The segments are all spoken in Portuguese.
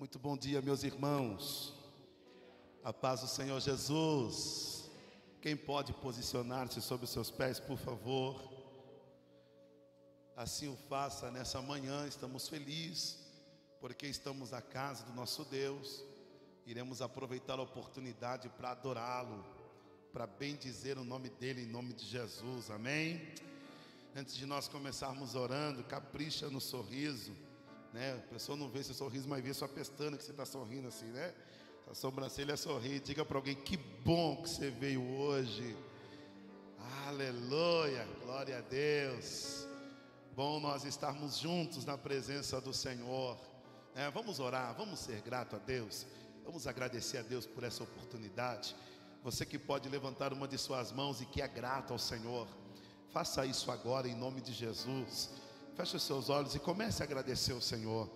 Muito bom dia, meus irmãos. A paz do Senhor Jesus. Quem pode posicionar-se sobre os seus pés, por favor? Assim o faça nessa manhã. Estamos felizes porque estamos na casa do nosso Deus. Iremos aproveitar a oportunidade para adorá-lo, para bendizer o nome dele em nome de Jesus. Amém. Antes de nós começarmos orando, capricha no sorriso, né? A pessoa não vê seu sorriso, mas vê sua pestana que você está sorrindo assim, né? A sobrancelha sorri. Diga para alguém que bom que você veio hoje. Aleluia, glória a Deus. Bom nós estarmos juntos na presença do Senhor. É, vamos orar, vamos ser grato a Deus. Vamos agradecer a Deus por essa oportunidade. Você que pode levantar uma de suas mãos e que é grato ao Senhor, faça isso agora em nome de Jesus. Feche os seus olhos e comece a agradecer ao Senhor.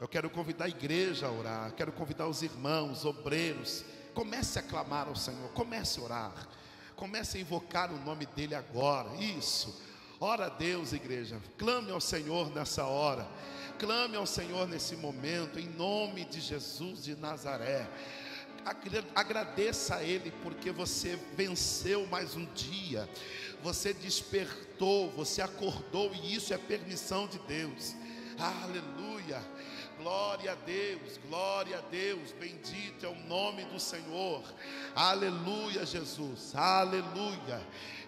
Eu quero convidar a igreja a orar, quero convidar os irmãos, obreiros. Comece a clamar ao Senhor, comece a orar, comece a invocar o nome dEle agora. Isso. Ora a Deus, igreja. Clame ao Senhor nessa hora. Clame ao Senhor nesse momento, em nome de Jesus de Nazaré. Agradeça a Ele porque você venceu mais um dia, você despertou, você acordou, e isso é permissão de Deus. Aleluia. Glória a Deus, glória a Deus, bendito é o nome do Senhor. Aleluia, Jesus, aleluia.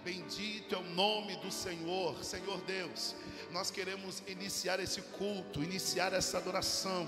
Bendito é o nome do Senhor, Senhor Deus. Nós queremos iniciar esse culto, iniciar essa adoração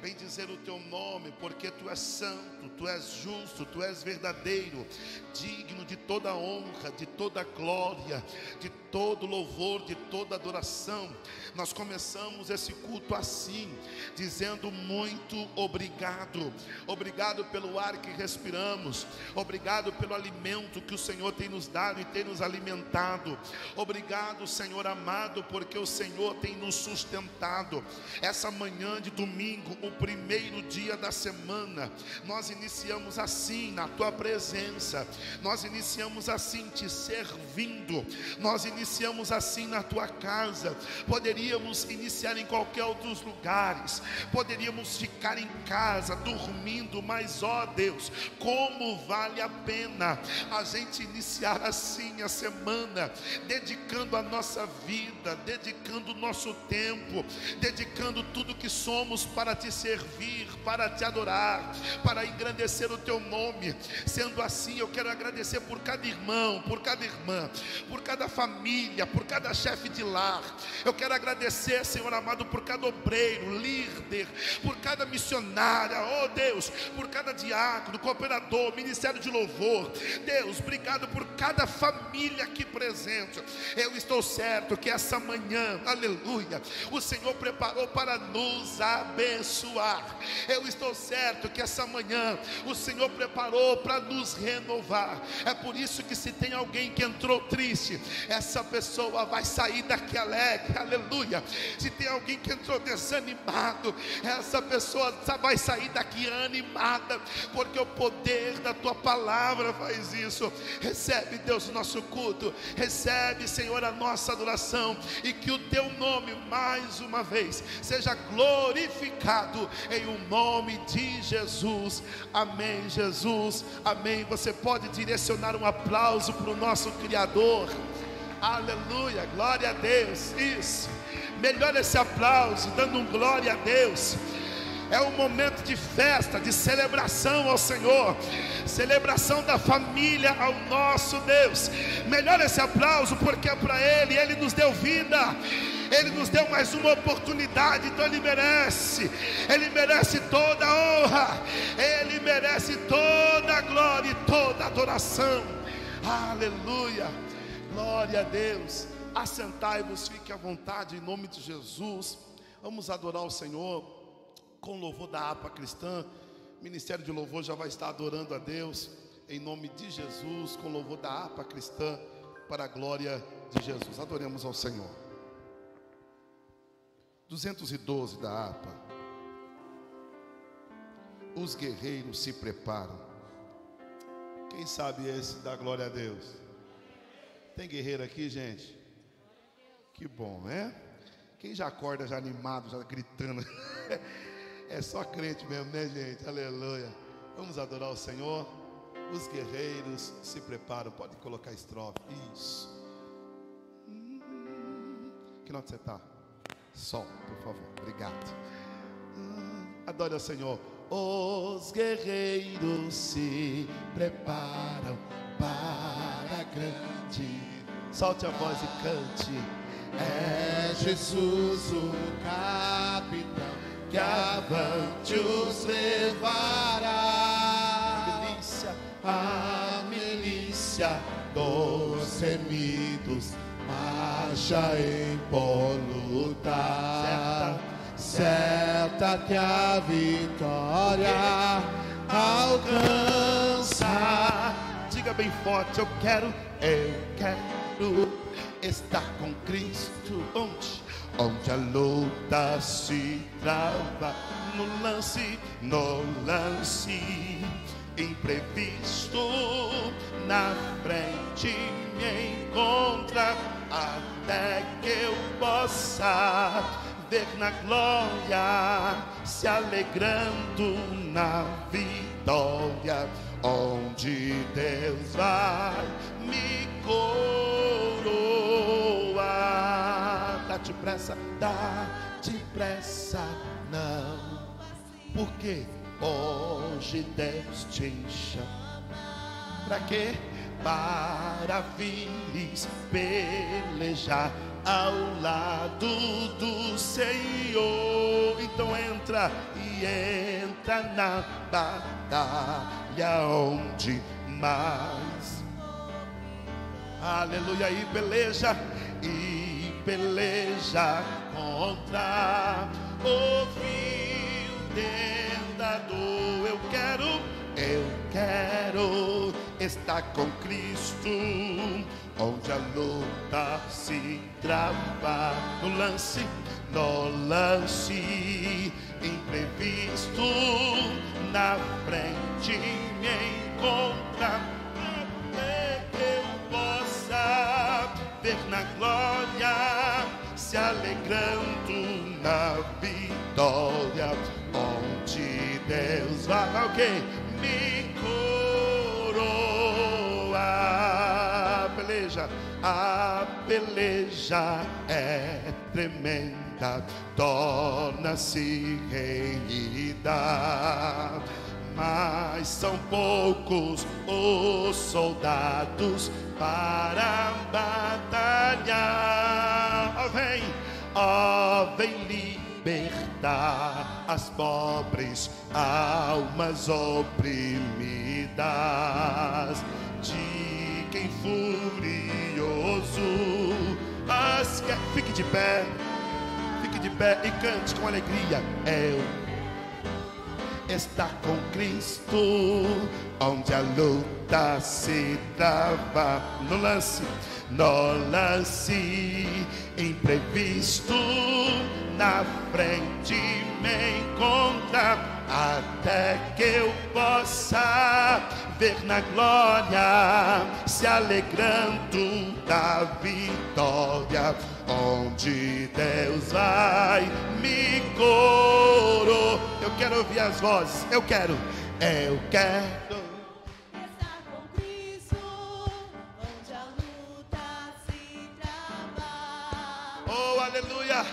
bendizer o teu nome, porque tu és santo, tu és justo, tu és verdadeiro, digno de toda honra, de toda glória, de todo louvor, de toda adoração. Nós começamos esse culto assim, dizendo muito obrigado. Obrigado pelo ar que respiramos, obrigado pelo alimento que o Senhor tem nos dado e tem nos alimentado. Obrigado, Senhor amado, porque o Senhor tem nos sustentado. Essa manhã de domingo, o primeiro dia da semana, nós iniciamos assim na tua presença. Nós iniciamos assim te servindo. Nós iniciamos assim na tua casa. Poderíamos iniciar em qualquer outros lugares. Poderíamos ficar em casa dormindo, mas ó Deus, como vale a pena a gente iniciar assim a semana, dedicando a nossa vida, dedicando o nosso tempo, dedicando tudo que somos para te servir, para te adorar, para engrandecer o teu nome. Sendo assim, eu quero agradecer por cada irmão, por cada irmã, por cada família, por cada chefe de lar. Eu quero agradecer, Senhor amado, por cada obreiro, líder, por cada missionária, oh Deus, por cada diácono, cooperador, ministério de louvor. Deus, obrigado por cada família aqui presente. Eu estou certo que essa manhã, aleluia, o Senhor preparou para nos abençoar. Eu estou certo que essa manhã o Senhor preparou para nos renovar. É por isso que se tem alguém que entrou triste, essa pessoa vai sair daqui alegre. Aleluia. Se tem alguém que entrou desanimado, essa pessoa vai sair daqui animada, porque o poder da tua palavra faz isso. Recebe, Deus, o nosso culto. Recebe, Senhor, a nossa adoração e que o teu nome mais uma vez seja glorificado em o um nome de Jesus. Amém, Jesus. Amém. Você pode direcionar um aplauso para o nosso Criador. Aleluia, glória a Deus. Isso. Melhor esse aplauso, dando um glória a Deus. É um momento de festa, de celebração ao Senhor, celebração da família ao nosso Deus. Melhor esse aplauso, porque é para Ele, Ele nos deu vida. Ele nos deu mais uma oportunidade, então Ele merece, Ele merece toda a honra, Ele merece toda a glória e toda a adoração. Aleluia, glória a Deus. Assentai-vos, fique à vontade em nome de Jesus. Vamos adorar o Senhor com louvor da APA cristã. Ministério de Louvor já vai estar adorando a Deus em nome de Jesus, com louvor da APA cristã, para a glória de Jesus. Adoremos ao Senhor. 212 da APA. Os guerreiros se preparam. Quem sabe esse dá glória a Deus? Tem guerreiro aqui, gente? Que bom, né? Quem já acorda já animado, já gritando. É só crente mesmo, né, gente? Aleluia. Vamos adorar o Senhor. Os guerreiros se preparam. Pode colocar estrofe. Isso. Hum, que nota você está? Sol, por favor. Obrigado. Hum, adore ao Senhor. Os guerreiros se preparam para a grande. Solte a voz e cante. É Jesus o capitão que avante os levará. Milícia, A milícia dos remidos marcha em lutar. Certa que a vitória alcança. Diga bem forte, eu quero, eu quero estar com Cristo. Onde? Onde a luta se trava no lance, no lance imprevisto na frente me encontra até que eu possa ver na glória se alegrando na vitória onde Deus vai me coroar. Dá-te pressa, dá-te pressa, não. Porque hoje Deus te chama. Para quê? Para vires pelejar ao lado do Senhor. Então entra e entra na batalha onde mais. Aleluia, e peleja, e peleja contra. O vil tentador. Eu quero, eu quero. Estar com Cristo, onde a luta se trava. No lance, no lance imprevisto, na frente me encontra até que eu possa ver na glória se alegrando na vitória. Onde Deus vai ok me coroa. Peleja a peleja é tremenda. Torna-se reida mas são poucos os soldados para batalhar. Ó vem, ó vem libertar as pobres almas oprimidas de quem furioso as quer. Fique de pé, fique de pé e cante com alegria. Eu está com Cristo, onde a luta se trava no lance, no lance imprevisto, na frente me encontra, até que eu possa ver na glória, se alegrando da vitória, onde Deus vai me coro. Eu quero ouvir as vozes, eu quero, eu quero. Oh, aleluia!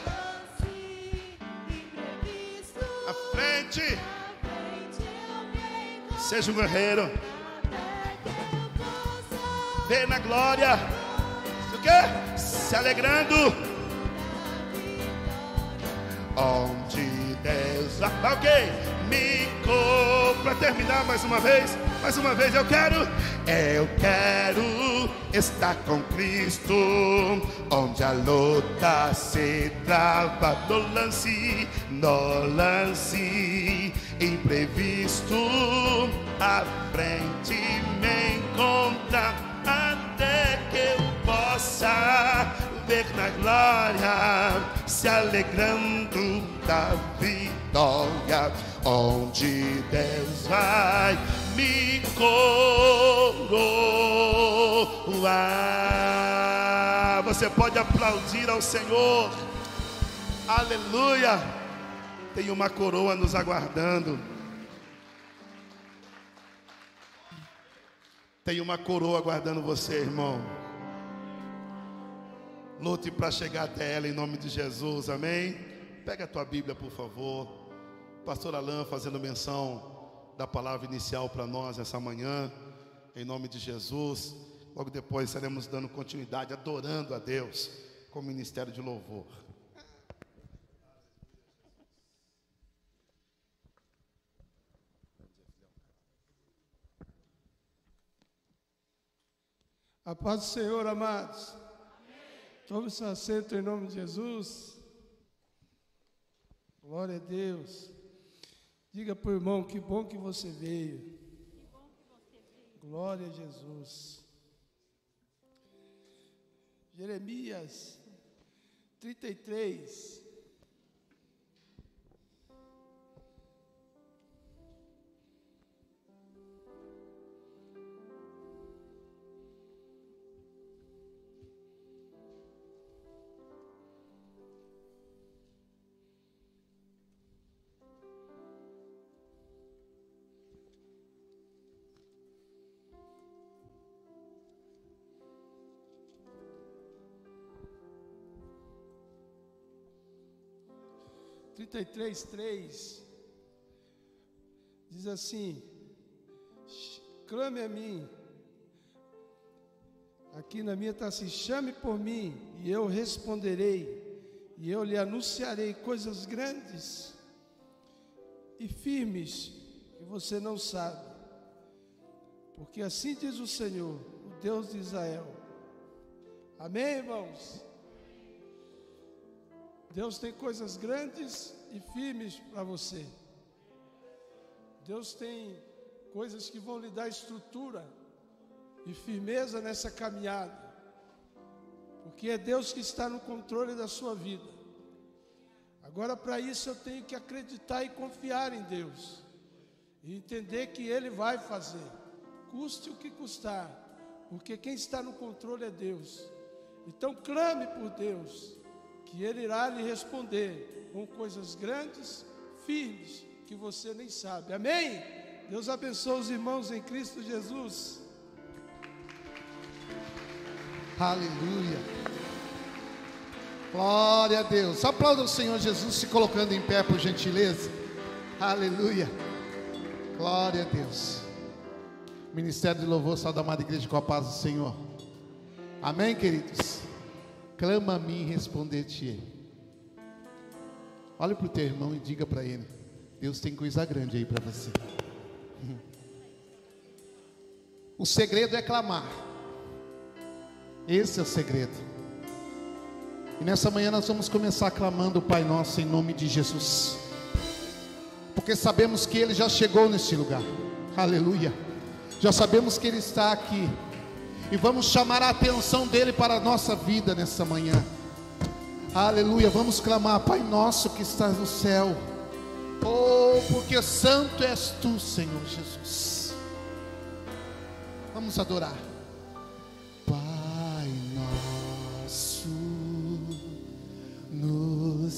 À frente, seja um guerreiro, até que eu possa vê na glória. Quê? Se alegrando. Onde Deus vai, ok? Me co para terminar mais uma vez, mais uma vez eu quero, eu quero estar com Cristo, onde a luta se trava no lance, no lance imprevisto, à frente me encontra até que eu possa ver na glória, se alegrando da vitória, onde Deus vai me coroar. você pode aplaudir ao Senhor. Aleluia. Tem uma coroa nos aguardando. Tem uma coroa aguardando você, irmão. Lute para chegar até ela em nome de Jesus, amém? Pega a tua Bíblia, por favor. Pastor Alain fazendo menção da palavra inicial para nós essa manhã, em nome de Jesus. Logo depois estaremos dando continuidade, adorando a Deus com o ministério de louvor. A paz do Senhor, amados. Tome seu assento em nome de Jesus. Glória a Deus. Diga para o irmão, que bom que você veio. Glória a Jesus. Jeremias 33. Trinta e três, três, diz assim: clame a mim. Aqui na minha está assim: chame por mim, e eu responderei, e eu lhe anunciarei coisas grandes e firmes que você não sabe. Porque assim diz o Senhor, o Deus de Israel. Amém, irmãos? Deus tem coisas grandes e firmes para você. Deus tem coisas que vão lhe dar estrutura e firmeza nessa caminhada. Porque é Deus que está no controle da sua vida. Agora, para isso, eu tenho que acreditar e confiar em Deus. E entender que Ele vai fazer, custe o que custar. Porque quem está no controle é Deus. Então, clame por Deus que Ele irá lhe responder com coisas grandes, firmes, que você nem sabe. Amém? Deus abençoe os irmãos em Cristo Jesus. Aleluia. Glória a Deus. Aplauda o Senhor Jesus se colocando em pé, por gentileza. Aleluia. Glória a Deus. Ministério de Louvor, a amada igreja com a paz do Senhor. Amém, queridos? Clama a mim e responder-te. Olhe para o teu irmão e diga para ele: Deus tem coisa grande aí para você. O segredo é clamar. Esse é o segredo. E nessa manhã nós vamos começar clamando o Pai Nosso em nome de Jesus. Porque sabemos que Ele já chegou neste lugar. Aleluia. Já sabemos que Ele está aqui. E vamos chamar a atenção dele para a nossa vida nessa manhã. Aleluia. Vamos clamar, Pai Nosso que estás no céu. Oh, porque santo és tu, Senhor Jesus. Vamos adorar. Pai nosso no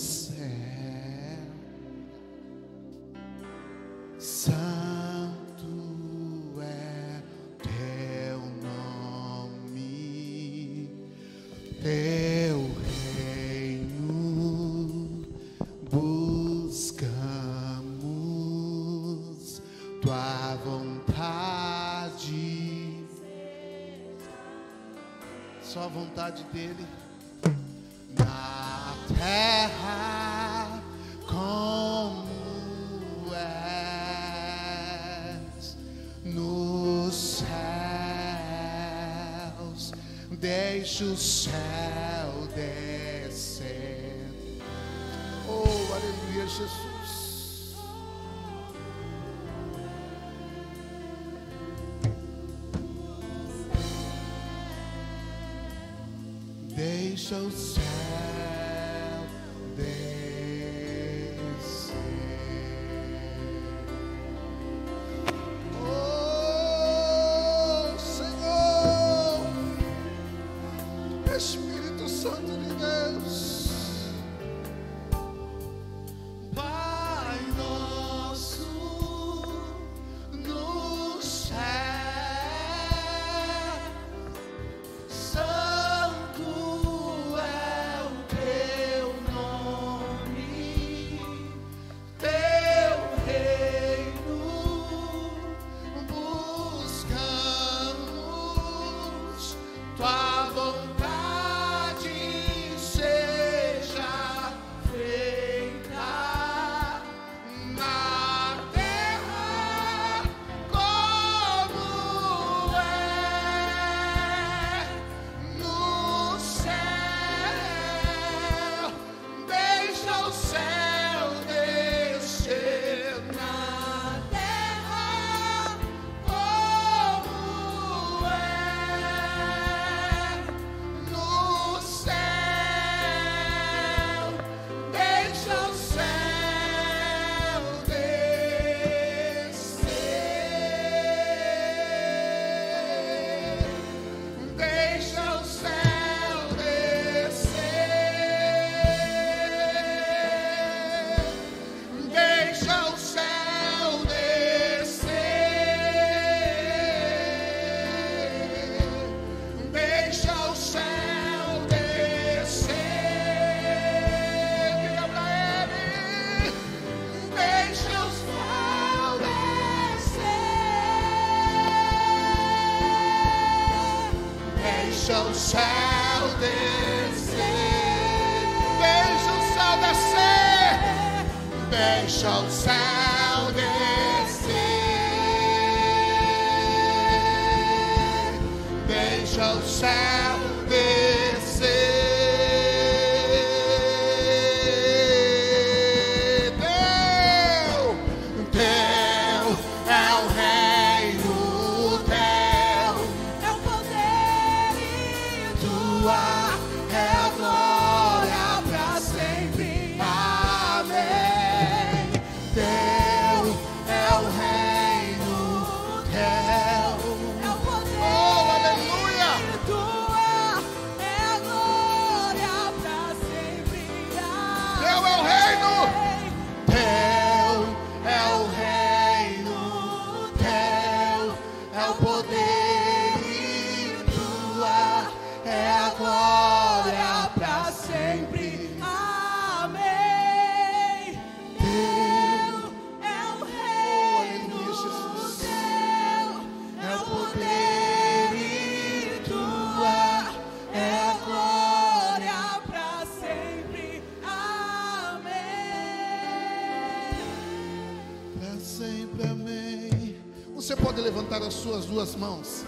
duas mãos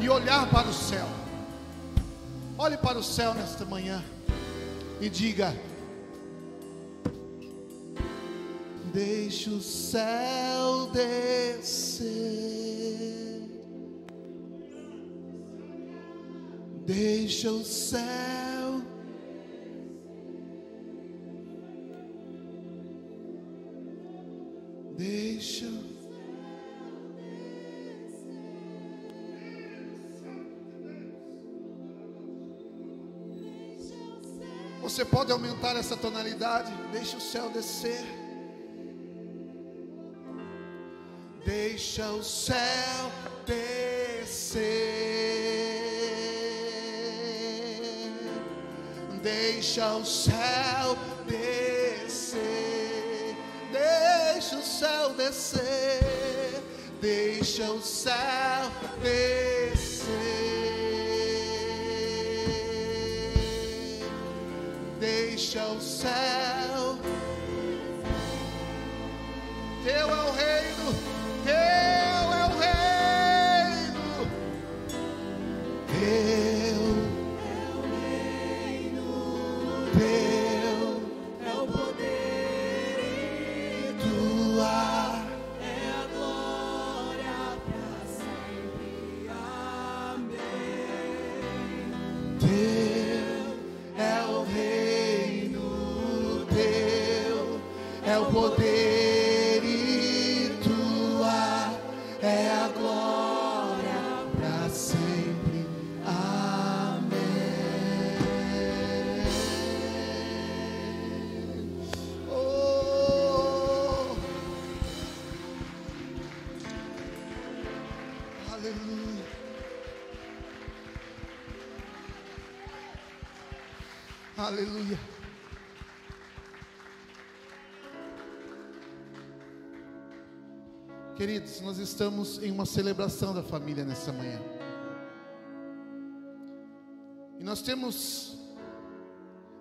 e olhar para o céu. Olhe para o céu nesta manhã e diga: Deixa o céu descer. Deixa o céu Você pode aumentar essa tonalidade. Deixa o céu descer. Deixa o céu descer. Deixa o céu descer. Deixa o céu descer. Deixa o céu Queridos, nós estamos em uma celebração da família nessa manhã. E nós temos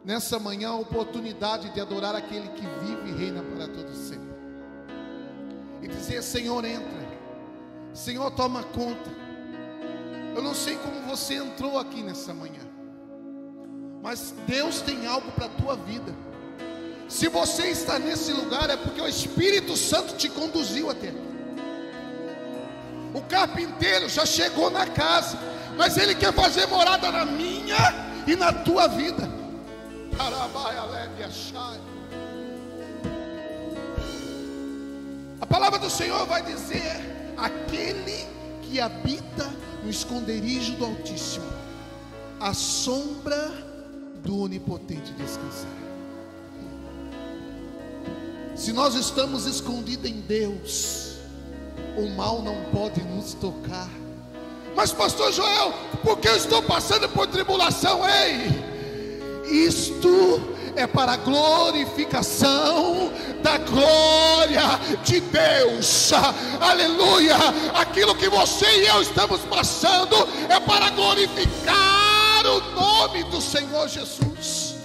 nessa manhã a oportunidade de adorar aquele que vive e reina para todo sempre. E dizer: Senhor, entra. Senhor, toma conta. Eu não sei como você entrou aqui nessa manhã. Mas Deus tem algo para a tua vida. Se você está nesse lugar é porque o Espírito Santo te conduziu até aqui. Carpinteiro já chegou na casa, mas ele quer fazer morada na minha e na tua vida. A palavra do Senhor vai dizer: aquele que habita no esconderijo do Altíssimo, a sombra do Onipotente descansar. Se nós estamos escondidos em Deus, o mal não pode nos tocar. Mas, Pastor Joel, porque eu estou passando por tribulação? Ei, isto é para a glorificação da glória de Deus. Aleluia! Aquilo que você e eu estamos passando é para glorificar o nome do Senhor Jesus.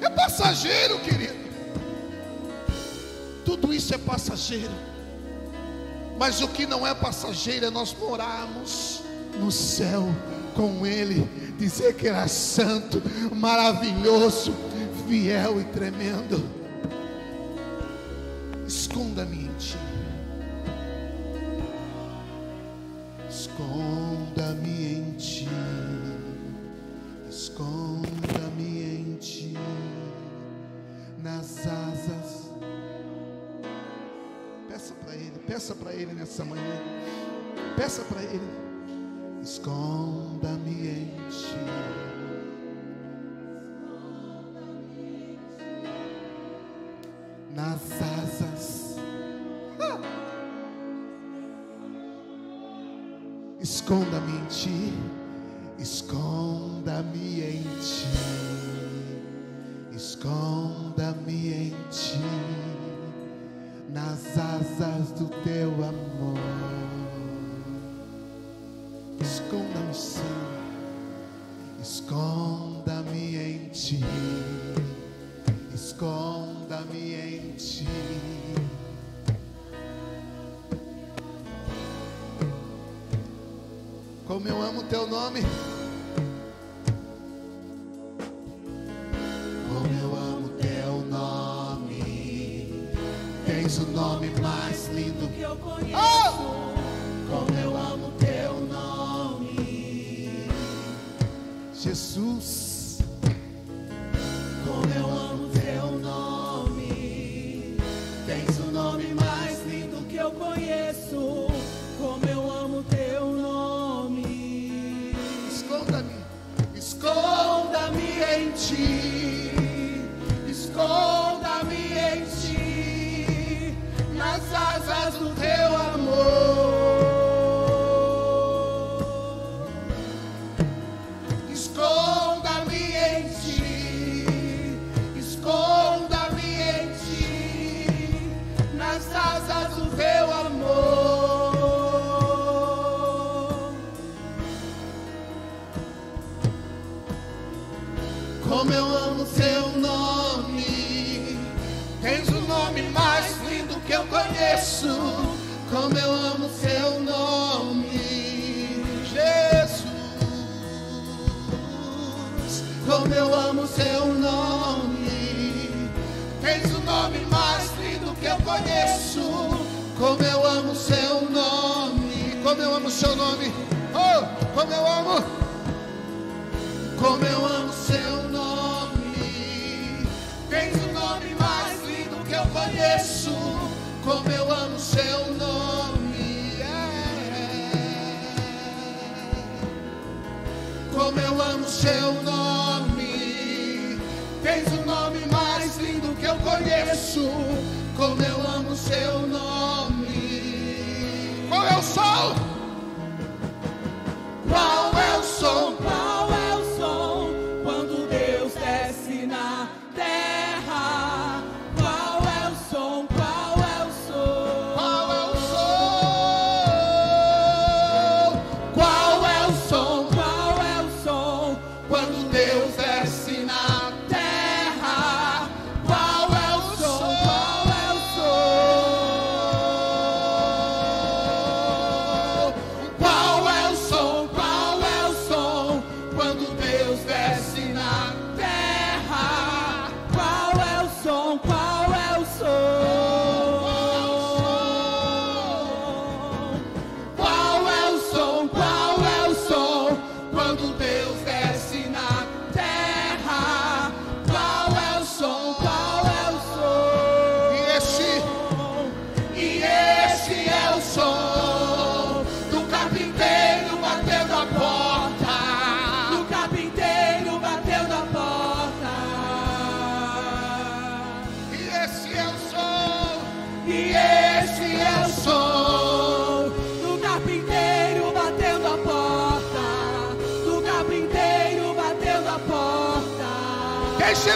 É passageiro, querido. Tudo isso é passageiro. Mas o que não é passageiro é nós morarmos no céu com Ele, dizer que era santo, maravilhoso, fiel e tremendo. Esconda-me em Ti. Esconda-me em Ti. Esconda-me em Ti. Nas asas. Ele, peça para Ele nessa manhã. Peça para Ele. Esconda-me em Ti. Nas asas. Ah! Esconda-me em Ti. Esconda-me em Ti. Esconda-me em Ti. Nas asas do Teu amor. Esconda-me, Senhor. Esconda-me em Ti. Esconda-me em Ti. Como eu amo Teu nome. Jesus. Como eu amo seu nome.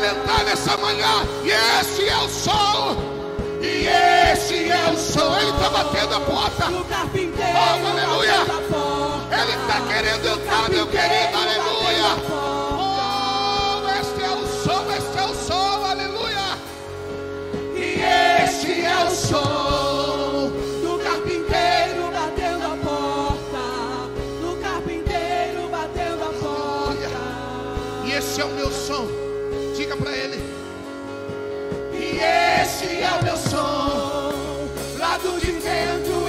Entrar nessa manhã. E esse é o som. E esse é o som. Ele está batendo a porta. Oh, aleluia. porta. Ele está querendo entrar, meu querido. Aleluia. Oh, este é o som. Este é o som. Aleluia. E este é o som do carpinteiro batendo a porta. Do carpinteiro batendo a porta. E esse é o meu som. De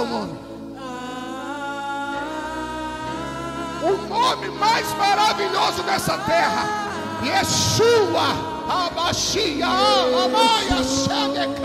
É o nome. O nome mais maravilhoso dessa terra. Yeshua. Abashia, Amaia, Shade,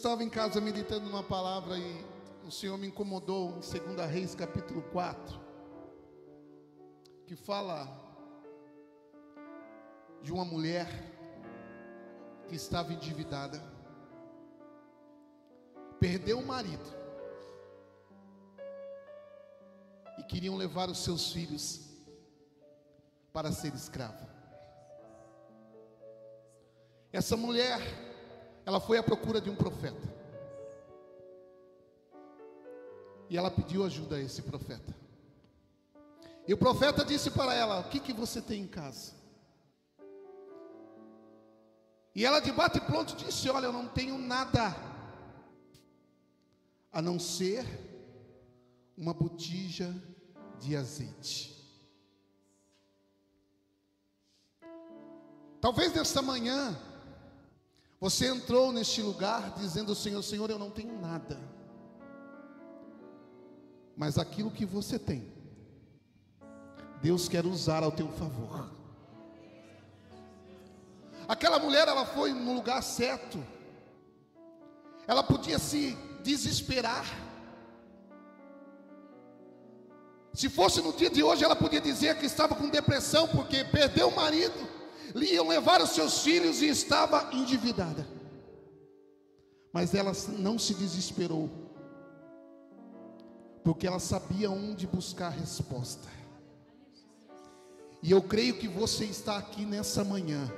estava em casa meditando numa palavra e o Senhor me incomodou em 2 Reis capítulo 4, que fala de uma mulher que estava endividada, perdeu o marido e queriam levar os seus filhos para ser escrava. Essa mulher, ela foi à procura de um profeta. E ela pediu ajuda a esse profeta. E o profeta disse para ela: O que, que você tem em casa? E ela de bate pronto disse: Olha, eu não tenho nada a não ser uma botija de azeite. Talvez nesta manhã você entrou neste lugar dizendo: Senhor, Senhor, eu não tenho nada, mas aquilo que você tem, Deus quer usar ao teu favor. Aquela mulher, ela foi no lugar certo. Ela podia se desesperar. Se fosse no dia de hoje, ela podia dizer que estava com depressão porque perdeu o marido, iam levar os seus filhos e estava endividada. Mas ela não se desesperou, porque ela sabia onde buscar a resposta. E eu creio que você está aqui nessa manhã,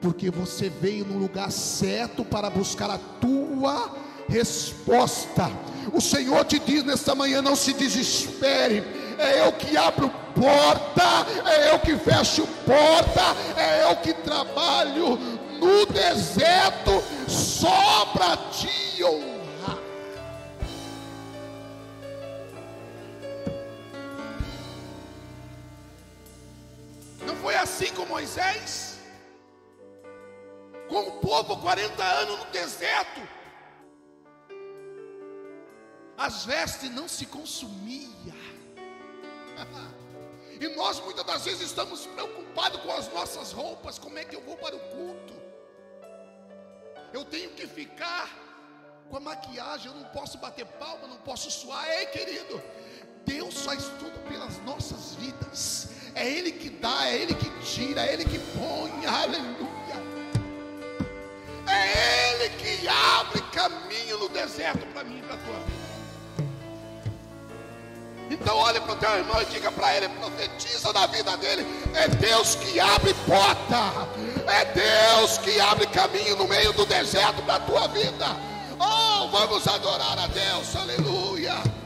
porque você veio no lugar certo para buscar a tua resposta. O Senhor te diz nessa manhã: não se desespere, é eu que abro porta, é eu que fecho porta, é eu que trabalho no deserto só para te honrar. Não foi assim com Moisés? Com o povo 40 anos no deserto. As vestes não se consumia. E nós muitas das vezes estamos preocupados com as nossas roupas, como é que eu vou para o culto? Eu tenho que ficar com a maquiagem, eu não posso bater palma, não posso suar. Ei, querido, Deus faz tudo pelas nossas vidas. É Ele que dá, é Ele que tira, é Ele que põe, aleluia. É Ele que abre caminho no deserto para mim e para a tua vida. Então olhe para o teu irmão e diga para ele, profetiza na vida dele. É Deus que abre porta. É Deus que abre caminho no meio do deserto para a tua vida. Oh, vamos adorar a Deus. Aleluia.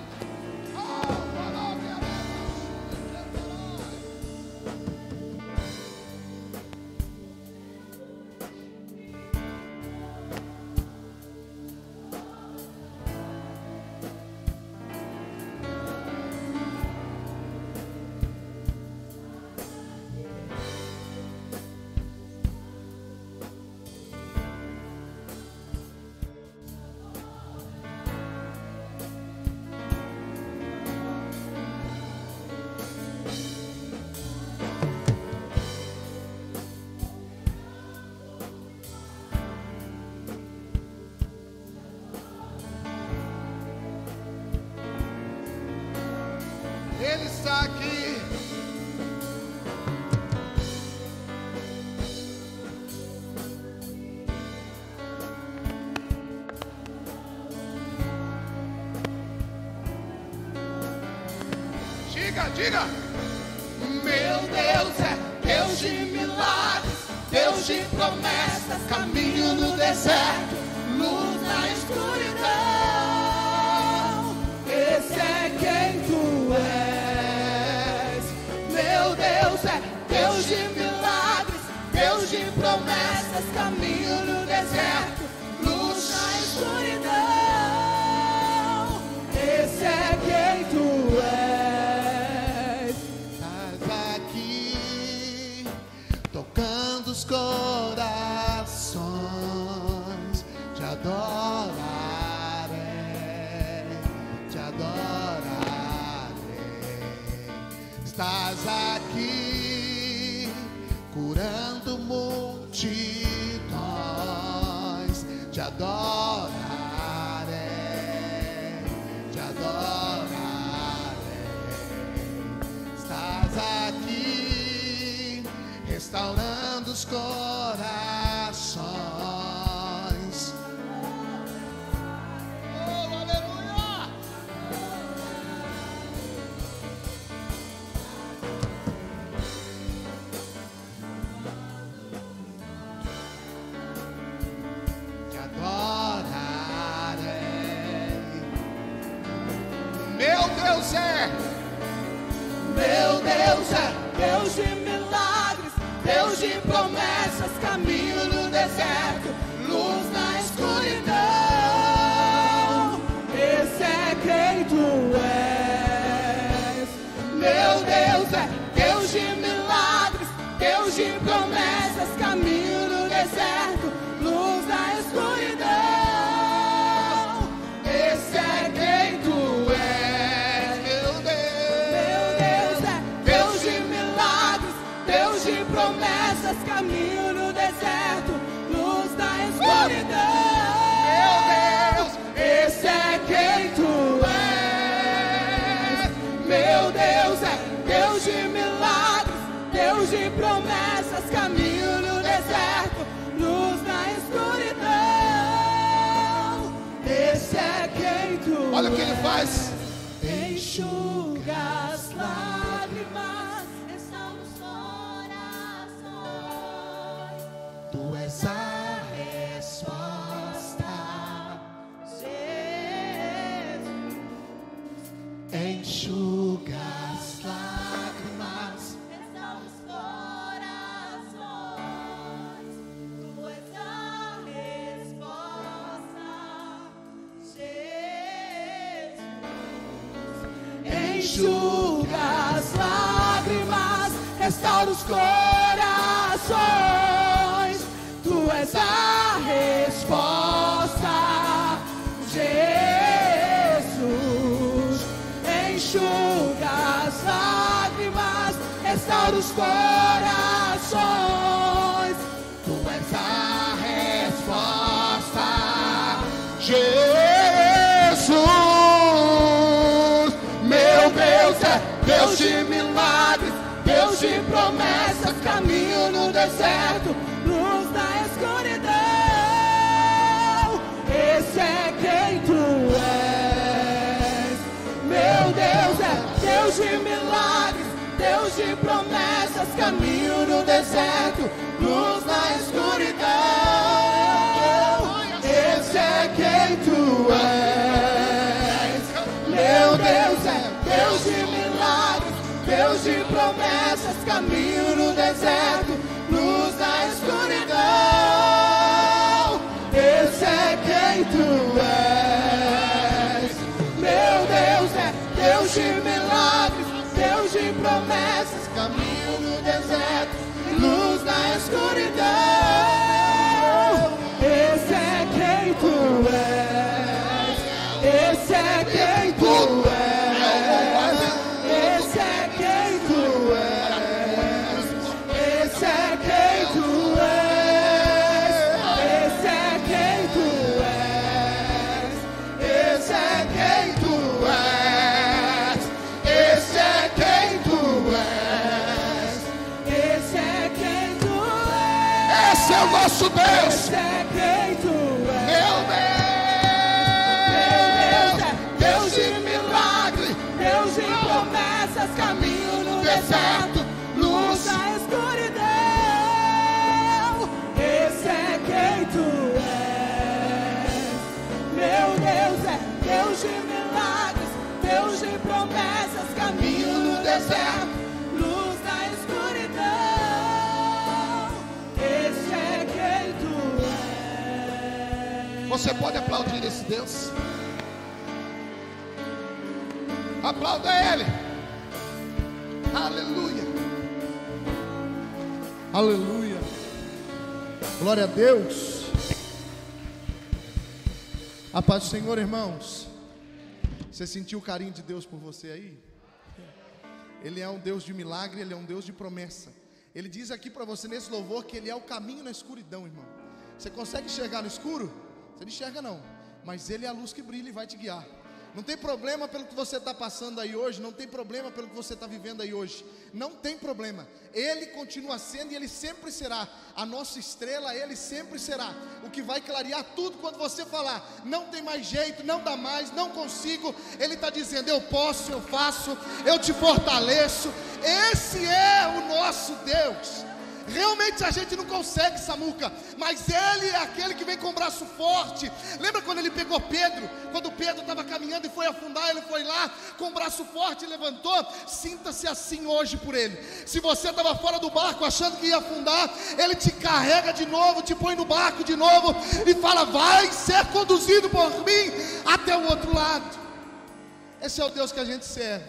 Olha o que ele faz. Corações. Tu és a resposta, Jesus. Meu Deus é Deus de milagres, Deus de promessas, caminho no deserto, luz na escuridão. Esse é quem tu és. Meu Deus é Deus de milagres, Deus de promessas, caminho no deserto, luz na escuridão. Esse é quem tu és. Meu Deus é Deus de milagres, Deus de promessas, caminho no deserto, luz na escuridão. Esse é quem tu és. Meu Deus é Deus de promessas, caminho no deserto, luz na escuridão. Nosso Deus. Meu Deus é Deus de milagre, Deus de promessas, caminho no deserto, luz na escuridão. Esse é quem tu és. Meu Deus é Deus de milagres, Deus de promessas, caminho no deserto, Você pode aplaudir esse Deus? Aplauda Ele. Aleluia. Aleluia. Glória a Deus. A paz do Senhor, irmãos. Você sentiu o carinho de Deus por você aí? Ele é um Deus de milagre, ele é um Deus de promessa. Ele diz aqui para você nesse louvor que ele é o caminho na escuridão, irmão. Você consegue enxergar no escuro? Você não enxerga não, mas ele é a luz que brilha e vai te guiar. Não tem problema pelo que você está passando aí hoje, não tem problema pelo que você está vivendo aí hoje. Não tem problema. Ele continua sendo e ele sempre será a nossa estrela, ele sempre será o que vai clarear tudo quando você falar, não tem mais jeito, não dá mais, não consigo. Ele está dizendo, eu posso, eu faço, eu te fortaleço. Esse é o nosso Deus. Realmente a gente não consegue, Samuca, mas Ele é aquele que vem com o braço forte. Lembra quando ele pegou Pedro? Quando Pedro estava caminhando e foi afundar, ele foi lá com o braço forte e levantou. Sinta-se assim hoje por Ele. Se você estava fora do barco achando que ia afundar, Ele te carrega de novo, te põe no barco de novo e fala: Vai ser conduzido por mim até o outro lado. Esse é o Deus que a gente serve.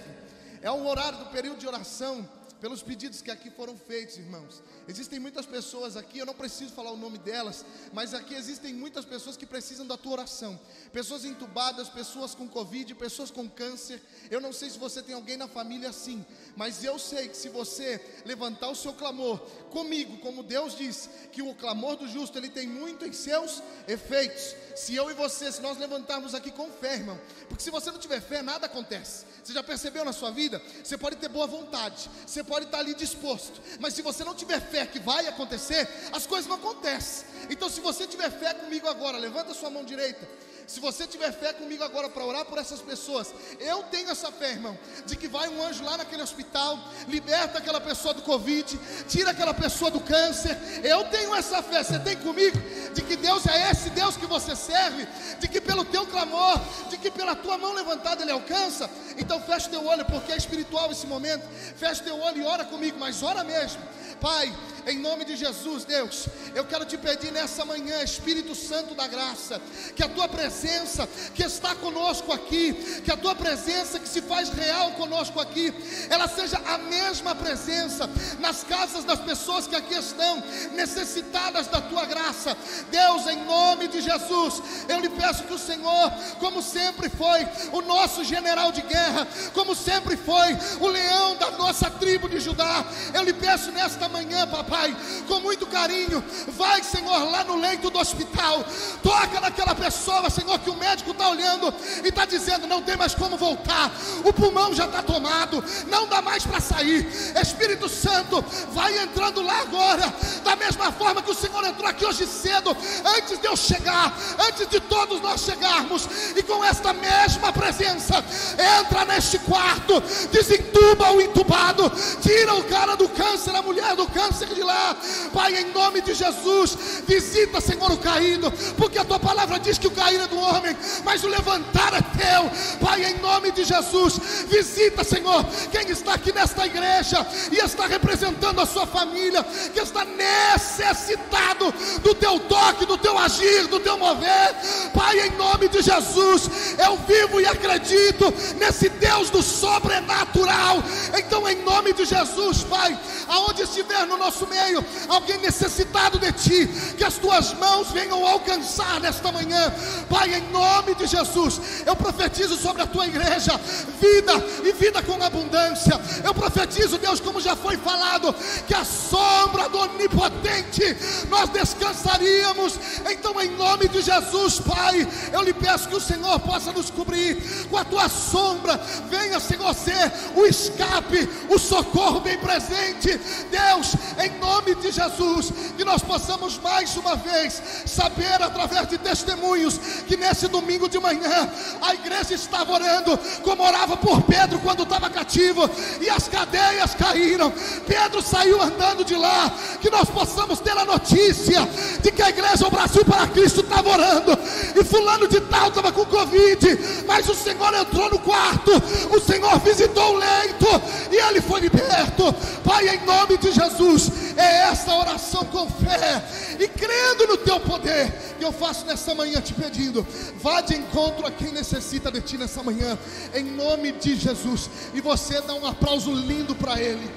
É um horário do período de oração pelos pedidos que aqui foram feitos, irmãos. Existem muitas pessoas aqui, eu não preciso falar o nome delas, mas aqui existem muitas pessoas que precisam da tua oração. Pessoas entubadas, pessoas com Covid, pessoas com câncer. Eu não sei se você tem alguém na família assim, mas eu sei que se você levantar o seu clamor comigo, como Deus diz, que o clamor do justo ele tem muito em seus efeitos. Se eu e você, se nós levantarmos aqui com fé, irmão, porque se você não tiver fé, nada acontece. Você já percebeu na sua vida? Você pode ter boa vontade, você pode estar ali disposto, mas se você não tiver fé que vai acontecer, as coisas não acontecem. Então, se você tiver fé comigo agora, levanta sua mão direita. Se você tiver fé comigo agora para orar por essas pessoas, eu tenho essa fé, irmão, de que vai um anjo lá naquele hospital, liberta aquela pessoa do Covid, tira aquela pessoa do câncer. Eu tenho essa fé, você tem comigo? De que Deus é esse Deus que você serve, de que pelo teu clamor, de que pela tua mão levantada Ele alcança. Então fecha teu olho, porque é espiritual esse momento. Fecha teu olho e ora comigo, mas ora mesmo. Pai, em nome de Jesus, Deus, eu quero te pedir nessa manhã, Espírito Santo da graça, que a tua presença que está conosco aqui, que a tua presença que se faz real conosco aqui, ela seja a mesma presença nas casas das pessoas que aqui estão necessitadas da tua graça. Deus, em nome de Jesus, eu lhe peço que o Senhor, como sempre foi o nosso general de guerra, como sempre foi o leão da nossa tribo de Judá, eu lhe peço nesta manhã, papai, com muito carinho, vai, Senhor, lá no leito do hospital, toca naquela pessoa, Senhor, que o médico está olhando e está dizendo: não tem mais como voltar, o pulmão já está tomado, não dá mais para sair. Espírito Santo, vai entrando lá agora, da mesma forma que o Senhor entrou aqui hoje cedo, antes de eu chegar, antes de todos nós chegarmos, e com esta mesma presença, entra neste quarto, desentuba o entubado, tira o cara do câncer, a mulher do câncer de lá, Pai, em nome de Jesus, visita, Senhor, o caído, porque a tua palavra diz que o caído é do homem, mas o levantar é teu, Pai, em nome de Jesus, visita, Senhor, quem está aqui nesta igreja e está representando a sua família, que está necessitado do teu toque, do teu agir, do teu mover, Pai, em nome de Jesus, eu vivo e acredito nesse Deus do sobrenatural, então, em nome de Jesus, Pai, aonde estiver no nosso meio alguém necessitado de Ti, que as tuas mãos venham alcançar nesta manhã, Pai, em nome de Jesus, eu profetizo sobre a tua igreja vida e vida com abundância. Eu profetizo, Deus, como já foi falado, que a sombra do Onipotente nós descansaríamos. Então, em nome de Jesus, Pai, eu lhe peço que o Senhor possa nos cobrir com a tua sombra. Venha, Senhor, ser o escape, o socorro bem presente. Deus, em nome de Jesus, que nós possamos mais uma vez saber através de testemunhos que nesse domingo de manhã a igreja estava orando como orava por Pedro quando estava cativo e as cadeias caíram. Pedro saiu andando de lá. Que nós possamos ter a notícia de que a igreja, o Brasil para Cristo, estava orando e fulano de tal estava com Covid, mas o Senhor entrou no quarto, o Senhor visitou o leito e ele foi liberto. Pai, em nome de Jesus, é essa oração com fé e crendo no teu poder que eu faço nessa manhã te pedindo. Vá de encontro a quem necessita de ti nessa manhã, em nome de Jesus. E você dá um aplauso lindo para ele.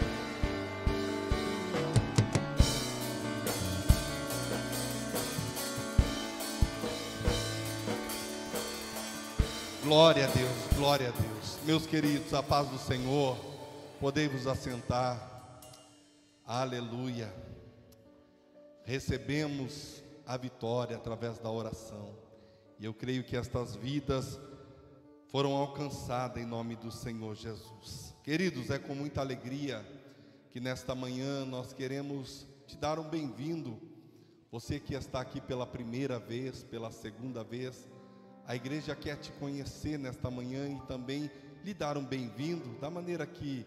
Glória a Deus, glória a Deus. Meus queridos, a paz do Senhor, podemos assentar. Aleluia. Recebemos a vitória através da oração. E eu creio que estas vidas foram alcançadas em nome do Senhor Jesus. Queridos, é com muita alegria que nesta manhã nós queremos te dar um bem-vindo. Você que está aqui pela primeira vez, pela segunda vez, a igreja quer te conhecer nesta manhã e também lhe dar um bem-vindo, da maneira que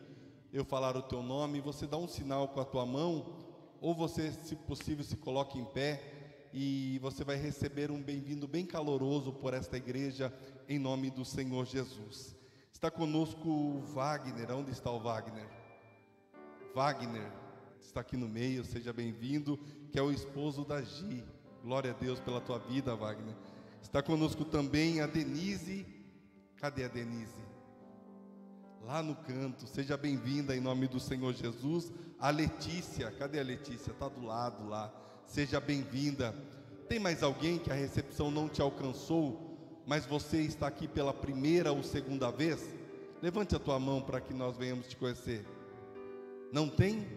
eu falar o teu nome, você dá um sinal com a tua mão, ou você, se possível, se coloque em pé e você vai receber um bem-vindo bem caloroso por esta igreja, em nome do Senhor Jesus. Está conosco o Wagner, onde está o Wagner? Wagner, está aqui no meio, seja bem-vindo, que é o esposo da Gi. Glória a Deus pela tua vida, Wagner. Está conosco também a Denise. Cadê a Denise? Lá no canto, seja bem-vinda em nome do Senhor Jesus. A Letícia, cadê a Letícia? Está do lado lá. Seja bem-vinda. Tem mais alguém que a recepção não te alcançou, mas você está aqui pela primeira ou segunda vez? Levante a tua mão para que nós venhamos te conhecer. Não tem?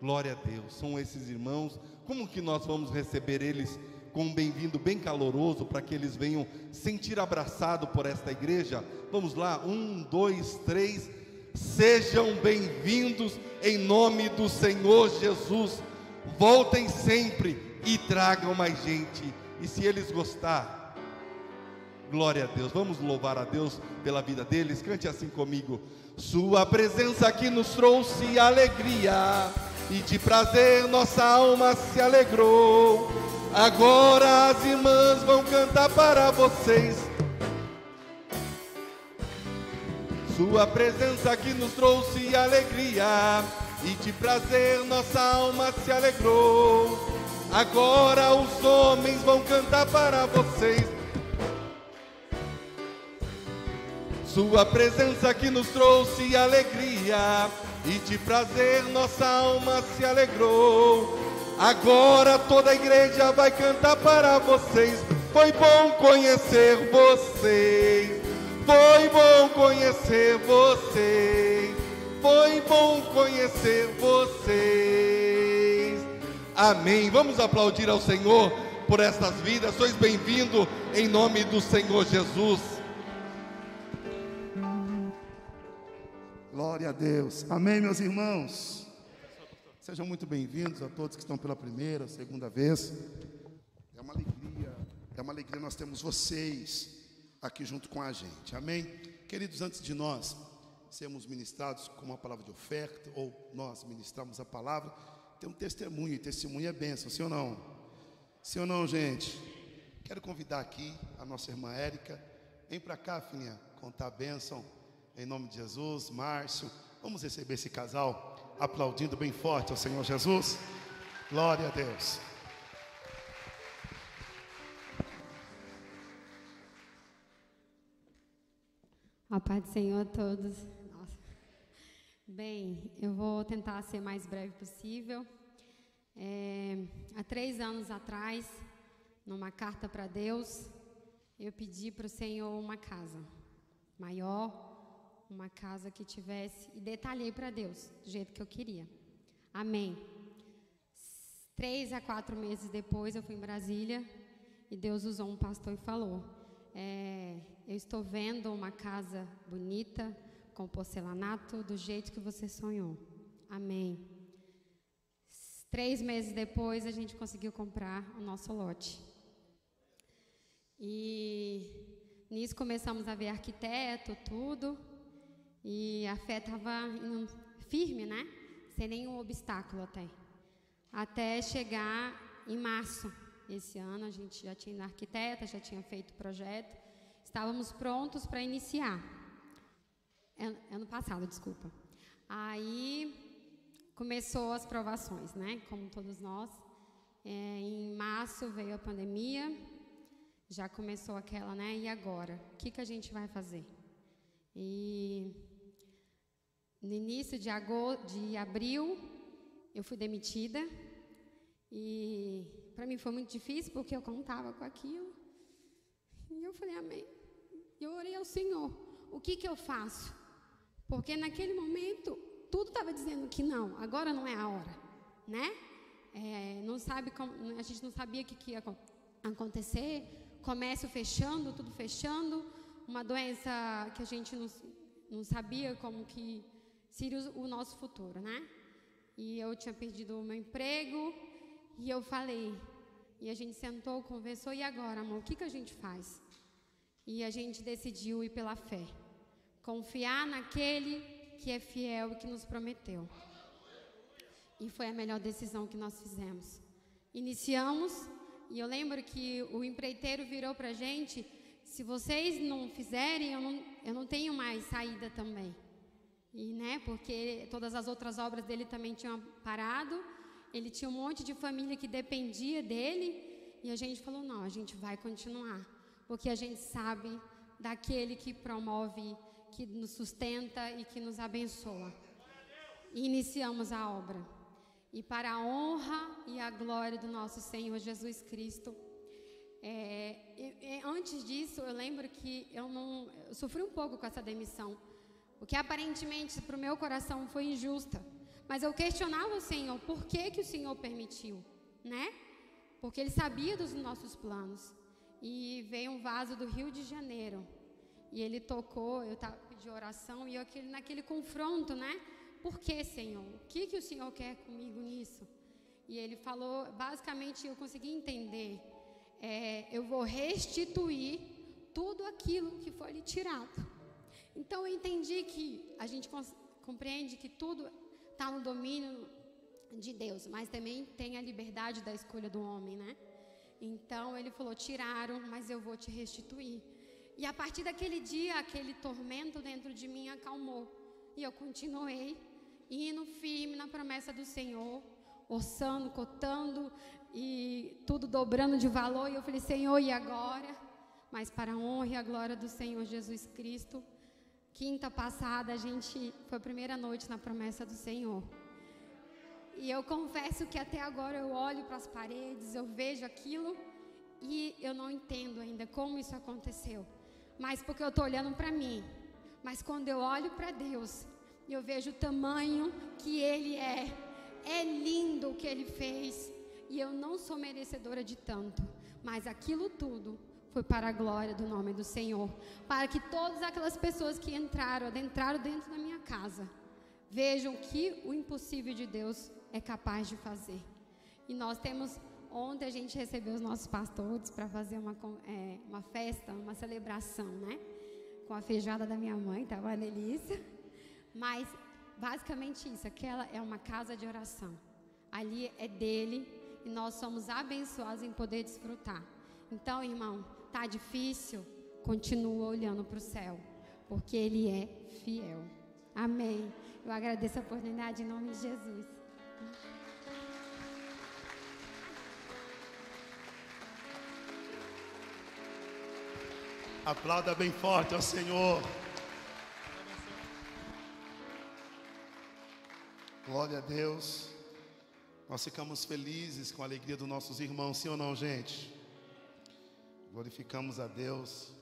Glória a Deus. São esses irmãos. Como que nós vamos receber eles com um bem-vindo bem caloroso para que eles venham sentir abraçado por esta igreja. Vamos lá, um, dois, três. Sejam bem-vindos em nome do Senhor Jesus. Voltem sempre e tragam mais gente. E se eles gostar, Glória a Deus. Vamos louvar a Deus pela vida deles. Cante assim comigo. Sua presença aqui nos trouxe alegria e de prazer nossa alma se alegrou. Agora as irmãs vão cantar para vocês. Sua presença aqui nos trouxe alegria e de prazer nossa alma se alegrou. Agora os homens vão cantar para vocês. Sua presença aqui nos trouxe alegria e de prazer nossa alma se alegrou. Agora toda a igreja vai cantar para vocês. Foi bom conhecer vocês. Foi bom conhecer vocês. Foi bom conhecer vocês. Amém. Vamos aplaudir ao Senhor por estas vidas. Sois bem-vindo em nome do Senhor Jesus. Glória a Deus. Amém, meus irmãos. Sejam muito bem-vindos a todos que estão pela primeira, segunda vez. É uma alegria, é uma alegria nós temos vocês aqui junto com a gente. Amém? Queridos, antes de nós sermos ministrados com uma palavra de oferta, ou nós ministramos a palavra, tem um testemunho, e testemunho é bênção, sim ou não? Sim ou não, gente? Quero convidar aqui a nossa irmã Érica. Vem para cá, filhinha, contar a bênção. Em nome de Jesus, Márcio, vamos receber esse casal aplaudindo bem forte ao Senhor Jesus. Glória a Deus. A paz do Senhor a todos. Nossa. Bem, eu vou tentar ser mais breve possível. É, há três anos atrás, numa carta para Deus, eu pedi para o Senhor uma casa maior, uma casa que tivesse, e detalhei para Deus, do jeito que eu queria. Amém. Três a quatro meses depois, eu fui em Brasília e Deus usou um pastor e falou: é, Eu estou vendo uma casa bonita, com porcelanato, do jeito que você sonhou. Amém. Três meses depois, a gente conseguiu comprar o nosso lote. E nisso começamos a ver arquiteto, tudo. E a fé estava firme, né? Sem nenhum obstáculo até. Até chegar em março esse ano, a gente já tinha arquiteta, já tinha feito o projeto. Estávamos prontos para iniciar. Ano, ano passado, desculpa. Aí começou as provações, né? Como todos nós. É, em março veio a pandemia, já começou aquela, né? E agora? O que, que a gente vai fazer? E no início de, agosto, de abril, eu fui demitida. E para mim foi muito difícil, porque eu contava com aquilo. E eu falei, amém. E eu orei ao Senhor, o que, que eu faço? Porque naquele momento, tudo estava dizendo que não, agora não é a hora, né? É, não sabe como, a gente não sabia o que, que ia acontecer, comércio fechando, tudo fechando, uma doença que a gente não, não sabia como que seria o nosso futuro, né? E eu tinha perdido o meu emprego e eu falei, e a gente sentou, conversou, e agora, amor, o que, que a gente faz? E a gente decidiu ir pela fé, confiar naquele que é fiel e que nos prometeu. E foi a melhor decisão que nós fizemos. Iniciamos, e eu lembro que o empreiteiro virou para a gente: se vocês não fizerem, eu não, eu não tenho mais saída também. E, né, porque todas as outras obras dele também tinham parado, ele tinha um monte de família que dependia dele, e a gente falou: não, a gente vai continuar, porque a gente sabe daquele que promove, que nos sustenta e que nos abençoa. E iniciamos a obra. E para a honra e a glória do nosso Senhor Jesus Cristo, é, e, e antes disso, eu lembro que eu não eu sofri um pouco com essa demissão, porque aparentemente para o meu coração foi injusta. Mas eu questionava o Senhor, por que, que o Senhor permitiu, né? Porque Ele sabia dos nossos planos. E veio um vaso do Rio de Janeiro. E Ele tocou, eu tava, pedi oração, e eu aquele, naquele confronto, né? Por que, Senhor? O que, que o Senhor quer comigo nisso? E Ele falou, basicamente eu consegui entender. É, eu vou restituir tudo aquilo que foi lhe tirado. Então eu entendi que a gente compreende que tudo está no domínio de Deus, mas também tem a liberdade da escolha do homem, né? Então ele falou: tiraram, mas eu vou te restituir. E a partir daquele dia, aquele tormento dentro de mim acalmou. E eu continuei indo firme na promessa do Senhor, orçando, cotando e tudo dobrando de valor. E eu falei: Senhor, e agora? Mas para a honra e a glória do Senhor Jesus Cristo, quinta passada a gente foi a primeira noite na promessa do Senhor. E eu confesso que até agora eu olho para as paredes, eu vejo aquilo e eu não entendo ainda como isso aconteceu. Mas porque eu estou olhando para mim. Mas quando eu olho para Deus, eu vejo o tamanho que Ele é. É lindo o que Ele fez. E eu não sou merecedora de tanto. Mas aquilo tudo foi para a glória do nome do Senhor. Para que todas aquelas pessoas que entraram, adentraram dentro da minha casa, vejam que o impossível de Deus é capaz de fazer. E nós temos, ontem a gente recebeu os nossos pastores para fazer uma, é, uma festa, uma celebração, né? Com a feijoada da minha mãe, estava uma delícia. Mas, basicamente isso, aquela é uma casa de oração. Ali é dele e nós somos abençoados em poder desfrutar. Então, irmão, tá difícil? Continua olhando para o céu, porque ele é fiel. Amém. Eu agradeço a oportunidade em nome de Jesus. Aplauda bem forte ao Senhor. Glória a Deus. Nós ficamos felizes com a alegria dos nossos irmãos, sim ou não, gente? Glorificamos a Deus.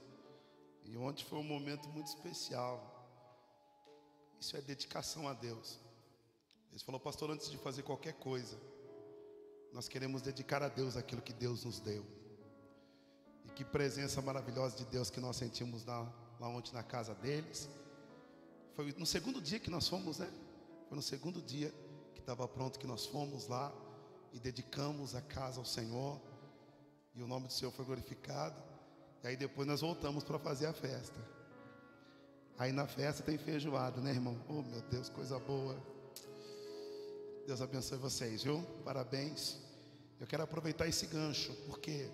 E ontem foi um momento muito especial. Isso é dedicação a Deus. Ele falou, pastor, antes de fazer qualquer coisa, nós queremos dedicar a Deus aquilo que Deus nos deu. E que presença maravilhosa de Deus que nós sentimos lá, lá ontem na casa deles. Foi no segundo dia que nós fomos, né? Foi no segundo dia que estava pronto que nós fomos lá e dedicamos a casa ao Senhor. E o nome do Senhor foi glorificado. E aí depois nós voltamos para fazer a festa. Aí na festa tem feijoada, né, irmão? Oh, meu Deus, coisa boa. Deus abençoe vocês, viu? Parabéns. Eu quero aproveitar esse gancho, porque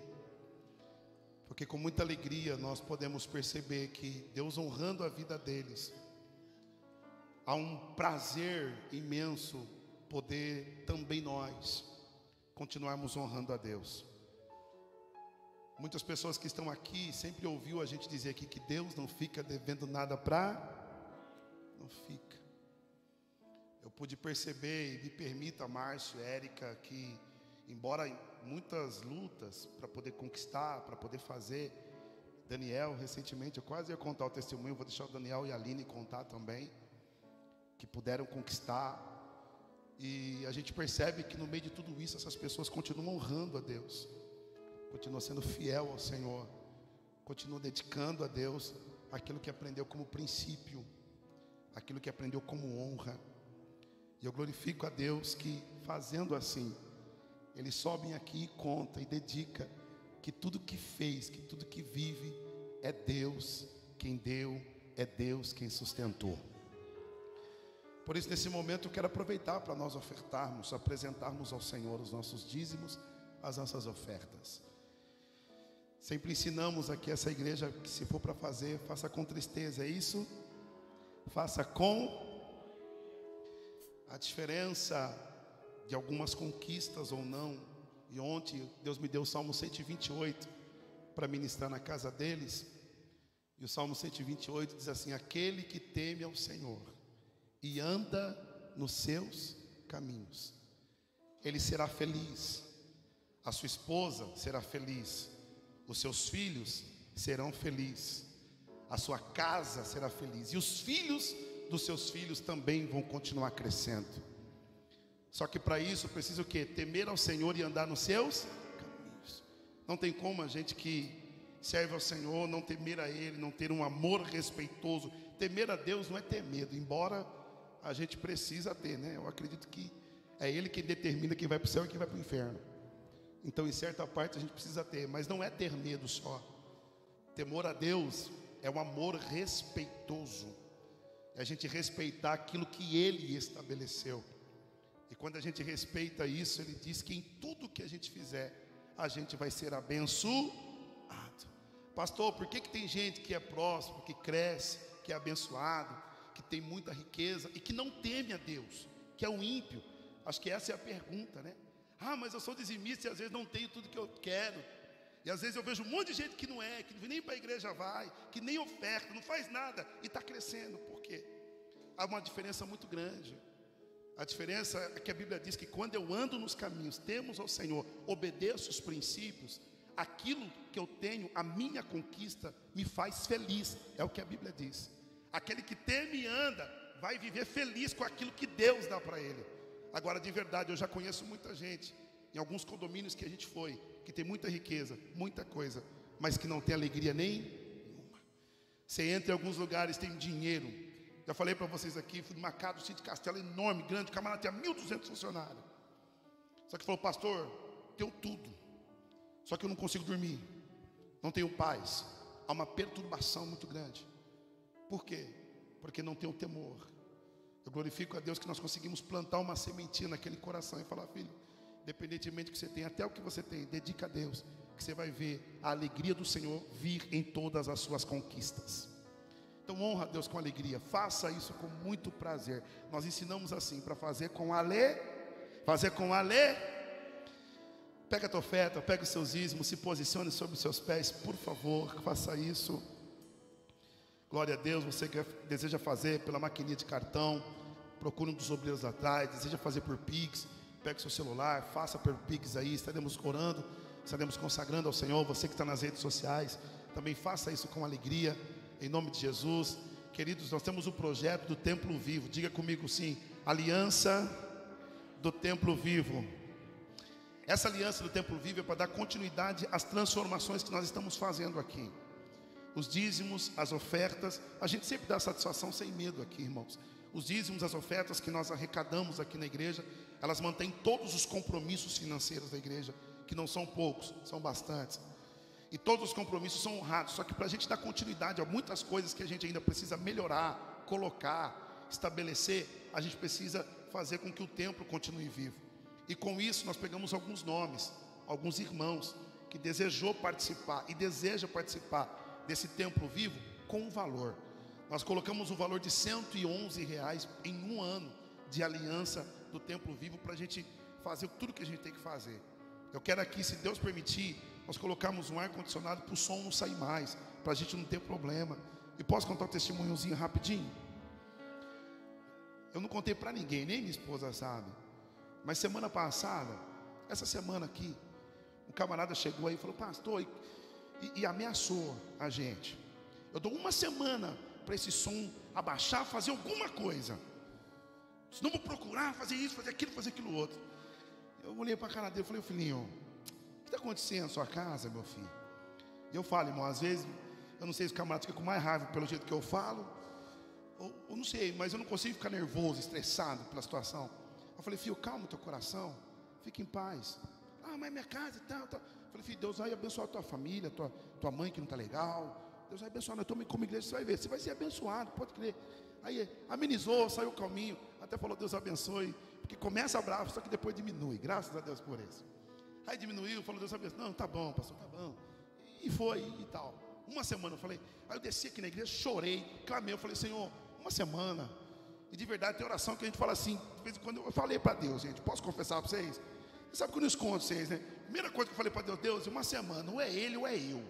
porque com muita alegria nós podemos perceber que Deus honrando a vida deles, há um prazer imenso poder também nós continuarmos honrando a Deus. Muitas pessoas que estão aqui sempre ouviu a gente dizer aqui que Deus não fica devendo nada para não fica. Eu pude perceber e me permita, Márcio, Érica, que embora em muitas lutas para poder conquistar, para poder fazer, Daniel, recentemente, eu quase ia contar o testemunho, vou deixar o Daniel e a Aline contar também, que puderam conquistar. E a gente percebe que no meio de tudo isso, essas pessoas continuam honrando a Deus, continuam sendo fiel ao Senhor, continuam dedicando a Deus aquilo que aprendeu como princípio, aquilo que aprendeu como honra. E eu glorifico a Deus que fazendo assim, eles sobem aqui e conta e dedica que tudo que fez, que tudo que vive é Deus quem deu, é Deus quem sustentou. Por isso, nesse momento, eu quero aproveitar para nós ofertarmos, apresentarmos ao Senhor os nossos dízimos, as nossas ofertas. Sempre ensinamos aqui essa igreja que se for para fazer, faça com tristeza, é isso? Faça com a diferença de algumas conquistas ou não. E ontem Deus me deu o Salmo 128 para ministrar na casa deles. E o Salmo 128 diz assim: Aquele que teme ao Senhor e anda nos seus caminhos, ele será feliz. A sua esposa será feliz. Os seus filhos serão felizes. A sua casa será feliz. E os filhos dos seus filhos também vão continuar crescendo. Só que para isso precisa o quê? Temer ao Senhor e andar nos seus caminhos. Não tem como a gente que serve ao Senhor não temer a Ele, não ter um amor respeitoso. Temer a Deus não é ter medo, embora a gente precisa ter, né? Eu acredito que é Ele que determina quem vai para o céu e quem vai para o inferno. Então, em certa parte, a gente precisa ter, mas não é ter medo só. Temor a Deus é um amor respeitoso. É a gente respeitar aquilo que Ele estabeleceu. E quando a gente respeita isso, Ele diz que em tudo que a gente fizer, a gente vai ser abençoado. Pastor, por que, que tem gente que é próximo, que cresce, que é abençoado, que tem muita riqueza e que não teme a Deus, que é o ímpio? Acho que essa é a pergunta, né? Ah, mas eu sou dizimista e às vezes não tenho tudo que eu quero. E às vezes eu vejo um monte de gente que não é, que nem para a igreja vai, que nem oferta, não faz nada e está crescendo. Por quê? Há uma diferença muito grande. A diferença é que a Bíblia diz que quando eu ando nos caminhos, temos ao Senhor, obedeço os princípios, aquilo que eu tenho, a minha conquista, me faz feliz. É o que a Bíblia diz. Aquele que teme e anda, vai viver feliz com aquilo que Deus dá para ele. Agora, de verdade, eu já conheço muita gente, em alguns condomínios que a gente foi, que tem muita riqueza, muita coisa, mas que não tem alegria nenhuma. Você entra em alguns lugares, tem dinheiro. Já falei para vocês aqui, fui numa casa do sítio castelo enorme, grande, camarada tinha 1.200 funcionários. Só que falou, pastor, tenho tudo, só que eu não consigo dormir, não tenho paz, há uma perturbação muito grande. Por quê? Porque não tenho temor. Eu glorifico a Deus que nós conseguimos plantar uma sementinha naquele coração e falar, filho, independentemente do que você tem, até o que você tem, dedica a Deus, que você vai ver a alegria do Senhor vir em todas as suas conquistas. Então honra a Deus com alegria, faça isso com muito prazer. Nós ensinamos assim, para fazer com ale, fazer com ale. Pega a tua oferta, pega os seus ismos, se posicione sobre os seus pés, por favor, faça isso. Glória a Deus, você que deseja fazer pela maquininha de cartão, procure um dos obreiros atrás, deseja fazer por Pix, pegue seu celular, faça por Pix aí, estaremos orando, estaremos consagrando ao Senhor, você que está nas redes sociais, também faça isso com alegria, em nome de Jesus. Queridos, nós temos o projeto do Templo Vivo, diga comigo sim, Aliança do Templo Vivo. Essa aliança do Templo Vivo é para dar continuidade às transformações que nós estamos fazendo aqui os dízimos, as ofertas. A gente sempre dá satisfação sem medo aqui, irmãos. Os dízimos, as ofertas que nós arrecadamos aqui na igreja, elas mantêm todos os compromissos financeiros da igreja, que não são poucos, são bastantes. E todos os compromissos são honrados. Só que para a gente dar continuidade a muitas coisas que a gente ainda precisa melhorar, colocar, estabelecer, a gente precisa fazer com que o templo continue vivo. E com isso nós pegamos alguns nomes, alguns irmãos que desejou participar e deseja participar desse templo vivo com valor. Nós colocamos o valor de 111 reais em um ano de aliança do templo vivo para a gente fazer tudo que a gente tem que fazer. Eu quero aqui, se Deus permitir, nós colocamos um ar condicionado para o som não sair mais, para a gente não ter problema. E posso contar um testemunhozinho rapidinho? Eu não contei para ninguém, nem minha esposa sabe. Mas semana passada, essa semana aqui, um camarada chegou aí e falou: Pastor, e, e ameaçou a gente. Eu dou uma semana para esse som abaixar, fazer alguma coisa. Senão vou procurar fazer isso, fazer aquilo, fazer aquilo outro. Eu olhei para a cara dele e falei, filhinho, o que está acontecendo na sua casa, meu filho? E eu falo, irmão, às vezes, eu não sei se o camarada fica com mais raiva pelo jeito que eu falo, ou, ou não sei, mas eu não consigo ficar nervoso, estressado pela situação. Eu falei, filho, calma o teu coração, fique em paz. Ah, mas minha casa e tal, tal. Falei, filho, Deus vai abençoar a tua família, tua, tua mãe que não está legal. Deus vai abençoar, nós estamos como igreja, você vai ver, você vai ser abençoado, pode crer. Aí amenizou, saiu calminho, até falou, Deus abençoe, porque começa bravo, só que depois diminui, graças a Deus por isso. Aí diminuiu, falou, Deus abençoe. Não, tá bom, pastor, tá bom. E foi e tal. Uma semana eu falei, aí eu desci aqui na igreja, chorei, clamei, eu falei, Senhor, uma semana. E de verdade tem oração que a gente fala assim, de vez em quando eu falei para Deus, gente, posso confessar para vocês? Sabe que eu não escondo vocês, né? Primeira coisa que eu falei para Deus, Deus, uma semana, ou é ele ou é eu.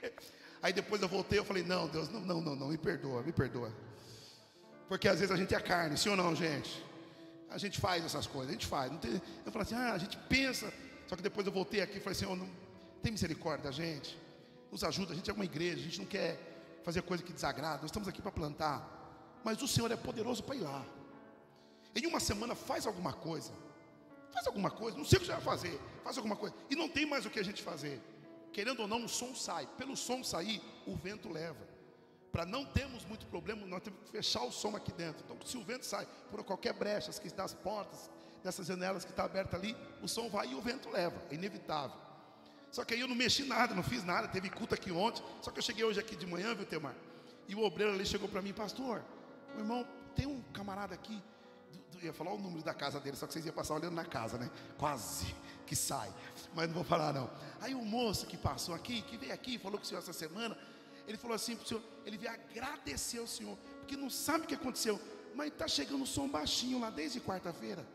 Aí depois eu voltei, eu falei, não, Deus, não, não, não, não, me perdoa, me perdoa. Porque às vezes a gente é carne, sim ou não, gente? A gente faz essas coisas, a gente faz. Tem, eu falo assim, ah, a gente pensa. Só que depois eu voltei aqui e falei, Senhor, não, tem misericórdia da gente. Nos ajuda, a gente é uma igreja, a gente não quer fazer coisa que desagrada, nós estamos aqui para plantar. Mas o Senhor é poderoso para ir lá. Em uma semana faz alguma coisa. Faz alguma coisa, não sei o que você vai fazer, faz alguma coisa. E não tem mais o que a gente fazer. Querendo ou não, o som sai. Pelo som sair, o vento leva. Para não termos muito problema, nós temos que fechar o som aqui dentro. Então, se o vento sai por qualquer brecha, das portas, dessas janelas que está aberta ali, o som vai e o vento leva, é inevitável. Só que aí eu não mexi nada, não fiz nada, teve culto aqui ontem. Só que eu cheguei hoje aqui de manhã, viu, Temar? E o obreiro ali chegou para mim, pastor, o irmão, tem um camarada aqui, ia falar o número da casa dele, só que vocês iam passar olhando na casa, né? Quase que sai, mas não vou falar não. Aí o moço que passou aqui, que veio aqui, falou com o senhor essa semana, ele falou assim para o senhor, ele veio agradecer ao senhor, porque não sabe o que aconteceu, mas está chegando o som baixinho lá desde quarta-feira.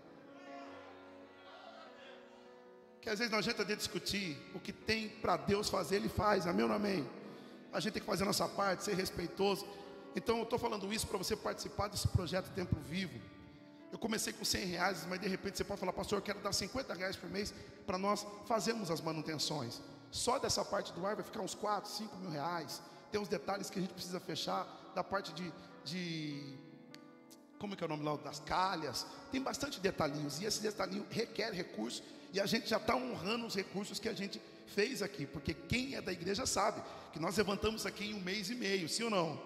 Que às vezes não adianta de discutir o que tem para Deus fazer, Ele faz, amém ou amém? A gente tem que fazer a nossa parte, ser respeitoso. Então eu estou falando isso para você participar desse projeto Templo Vivo. Eu comecei com 100 reais, mas de repente você pode falar, pastor, eu quero dar 50 reais por mês para nós fazermos as manutenções. Só dessa parte do ar vai ficar uns 4, 5 mil reais. Tem uns detalhes que a gente precisa fechar da parte de, de como que é o nome lá das calhas, tem bastante detalhinhos e esse detalhinho requer recurso e a gente já está honrando os recursos que a gente fez aqui, porque quem é da igreja sabe que nós levantamos aqui em um mês e meio, sim ou não?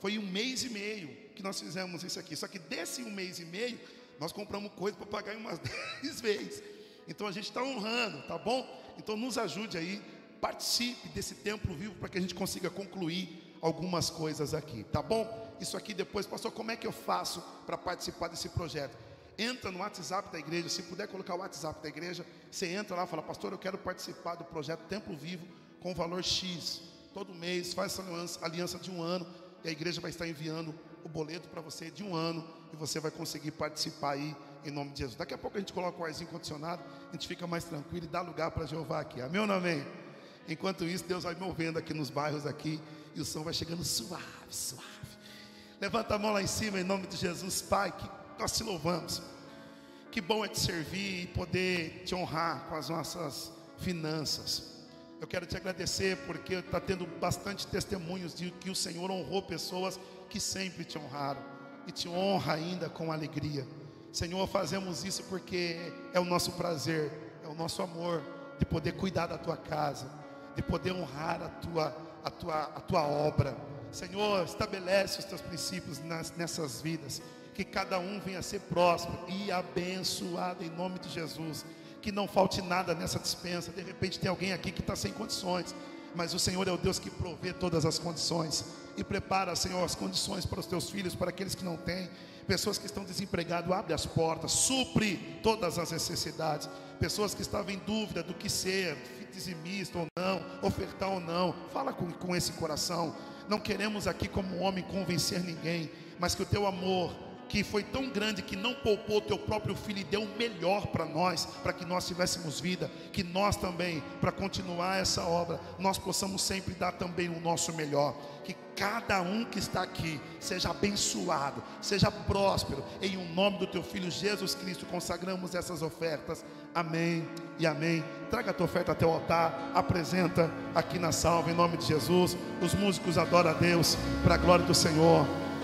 Foi em um mês e meio que nós fizemos isso aqui, só que desse um mês e meio nós compramos coisa para pagar em umas 10 vezes. Então a gente está honrando, tá bom? Então nos ajude aí, participe desse templo vivo para que a gente consiga concluir algumas coisas aqui, tá bom? Isso aqui depois, pastor, como é que eu faço para participar desse projeto? Entra no WhatsApp da igreja, se puder colocar o WhatsApp da igreja, você entra lá e fala, pastor, eu quero participar do projeto Templo Vivo com valor X. Todo mês faz essa aliança, de um ano e a igreja vai estar enviando o boleto para você de um ano e você vai conseguir participar aí em nome de Jesus. Daqui a pouco a gente coloca o arzinho condicionado, a gente fica mais tranquilo e dá lugar para Jeová aqui. Amém ou não amém? Enquanto isso, Deus vai movendo aqui nos bairros aqui e o som vai chegando suave, suave. Levanta a mão lá em cima em nome de Jesus, Pai, que nós te louvamos. Que bom é te servir e poder te honrar com as nossas finanças. Eu quero te agradecer porque está tendo bastante testemunhos de que o Senhor honrou pessoas que sempre te honraram e te honra ainda com alegria. Senhor, fazemos isso porque é o nosso prazer, é o nosso amor de poder cuidar da tua casa, de poder honrar a tua, a tua, a tua obra. Senhor, estabelece os teus princípios nas, nessas vidas, que cada um venha a ser próspero e abençoado em nome de Jesus. Que não falte nada nessa dispensa. De repente tem alguém aqui que está sem condições, mas o Senhor é o Deus que provê todas as condições e prepara, Senhor, as condições para os teus filhos, para aqueles que não têm, pessoas que estão desempregadas, abre as portas, supre todas as necessidades, pessoas que estavam em dúvida do que ser, dizimista ou não, ofertar ou não, fala com, com esse coração. Não queremos aqui, como homem, convencer ninguém, mas que o teu amor, que foi tão grande que não poupou teu próprio filho e deu o melhor para nós, para que nós tivéssemos vida, que nós também, para continuar essa obra, nós possamos sempre dar também o nosso melhor. Que cada um que está aqui seja abençoado, seja próspero, em o nome do teu filho Jesus Cristo, consagramos essas ofertas. Amém e amém. Traga a tua oferta até o altar, apresenta aqui na salva, em nome de Jesus. Os músicos adoram a Deus, para a glória do Senhor.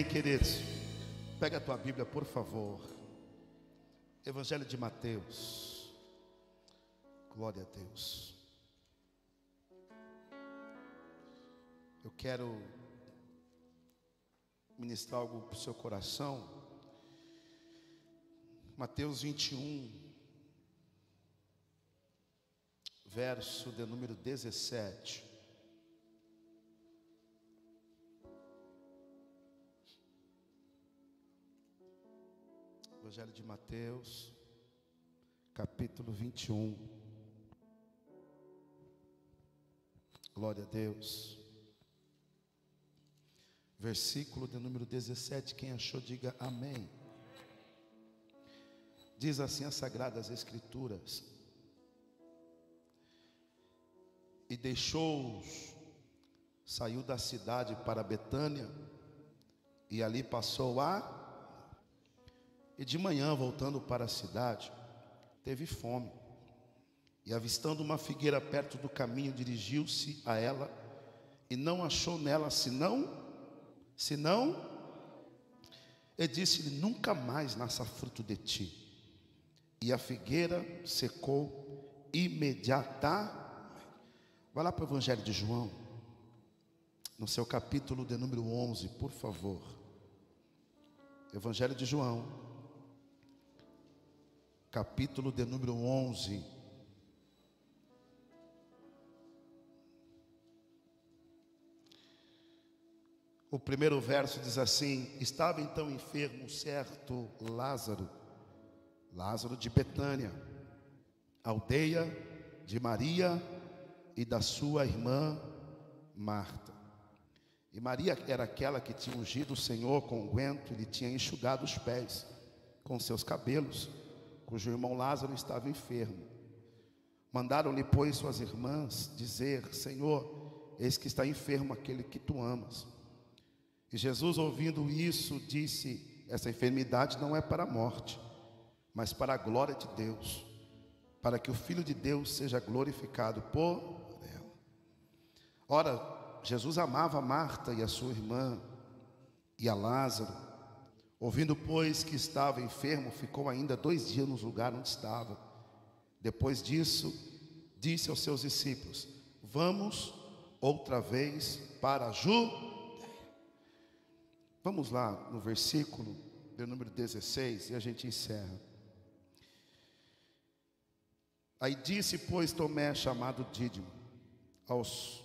Amém, queridos. Pega a tua Bíblia, por favor. Evangelho de Mateus. Glória a Deus. Eu quero ministrar algo para o seu coração. Mateus 21, verso de número 17. Evangelho de Mateus, capítulo 21. Glória a Deus. Versículo de número 17. Quem achou, diga amém. Diz assim as Sagradas Escrituras: E deixou-os, saiu da cidade para Betânia, e ali passou a e de manhã, voltando para a cidade, teve fome. E avistando uma figueira perto do caminho, dirigiu-se a ela e não achou nela senão, senão, e disse-lhe: Nunca mais nasça fruto de ti. E a figueira secou imediata. Vai lá para o Evangelho de João, no seu capítulo de número 11, por favor. Evangelho de João, capítulo de número 11. O primeiro verso diz assim: Estava então enfermo um certo Lázaro, Lázaro de Betânia, aldeia de Maria e da sua irmã Marta. E Maria era aquela que tinha ungido o Senhor com unguento e lhe tinha enxugado os pés com seus cabelos, cujo irmão Lázaro estava enfermo. Mandaram-lhe, pois, suas irmãs dizer: Senhor, eis que está enfermo aquele que tu amas. E Jesus, ouvindo isso, disse: Essa enfermidade não é para a morte, mas para a glória de Deus, para que o Filho de Deus seja glorificado por ela. Ora, Jesus amava Marta e a sua irmã e a Lázaro. Ouvindo, pois, que estava enfermo, ficou ainda dois dias no lugar onde estava. Depois disso, disse aos seus discípulos: Vamos outra vez para Ju. Vamos lá no versículo de número 16 e a gente encerra. Aí disse, pois, Tomé, chamado Dídimo, aos